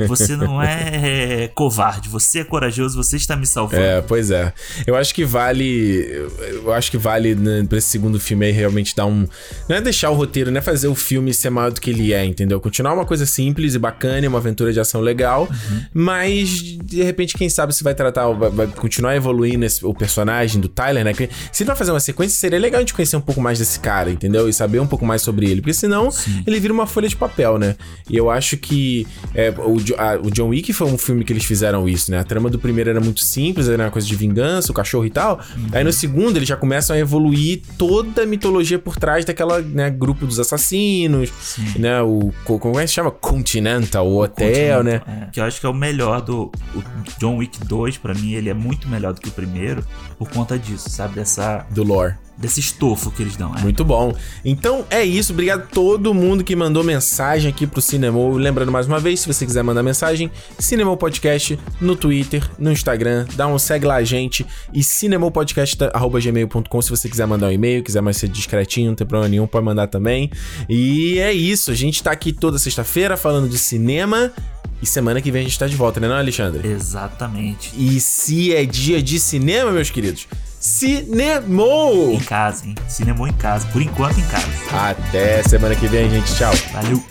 Você não é covarde, você é corajoso, você está me salvando. É, pois é. Eu acho que vale. Eu acho que vale, né, pra esse segundo filme aí, realmente dar um. Não é deixar o roteiro, não é fazer o filme ser maior do que ele é, entendeu? Continuar uma coisa simples e bacana, uma aventura de ação legal, uhum. mas de repente, quem sabe se vai tratar, vai, vai continuar evoluindo esse, o personagem do Tyler, né? se ele vai fazer uma sequência, seria legal a gente conhecer um pouco mais desse cara, entendeu? E saber um pouco mais sobre ele. Porque senão Sim. ele vira uma folha de papel, né? E eu acho que é, o, a, o John Wick foi um filme que eles fizeram isso, né? A trama do primeiro era muito simples, era uma coisa de vingança, o cachorro e tal. Uhum. Aí no segundo eles já começam a evoluir toda a mitologia por trás daquela, né, grupo dos assassinos, Sim. né? O, como é que se chama? Continental, o, hotel, né? É, que eu acho que é o melhor do o John Wick 2, para mim, ele é muito melhor do que o primeiro por conta disso, sabe? Dessa. Do lore desse estofo que eles dão. É. Muito bom. Então é isso. Obrigado a todo mundo que mandou mensagem aqui pro Cinema. Lembrando mais uma vez, se você quiser mandar mensagem, Cinema Podcast no Twitter, no Instagram, dá um segue lá a gente e cinemopodcast@gmail.com se você quiser mandar um e-mail, quiser mais ser discretinho, não tem problema nenhum, pode mandar também. E é isso. A gente tá aqui toda sexta-feira falando de cinema. E semana que vem a gente tá de volta, né, não, Alexandre? Exatamente. E se é dia de cinema, meus queridos, Cinemou! Em casa, hein? Cinemou em casa. Por enquanto, em casa. Até semana que vem, gente. Tchau. Valeu.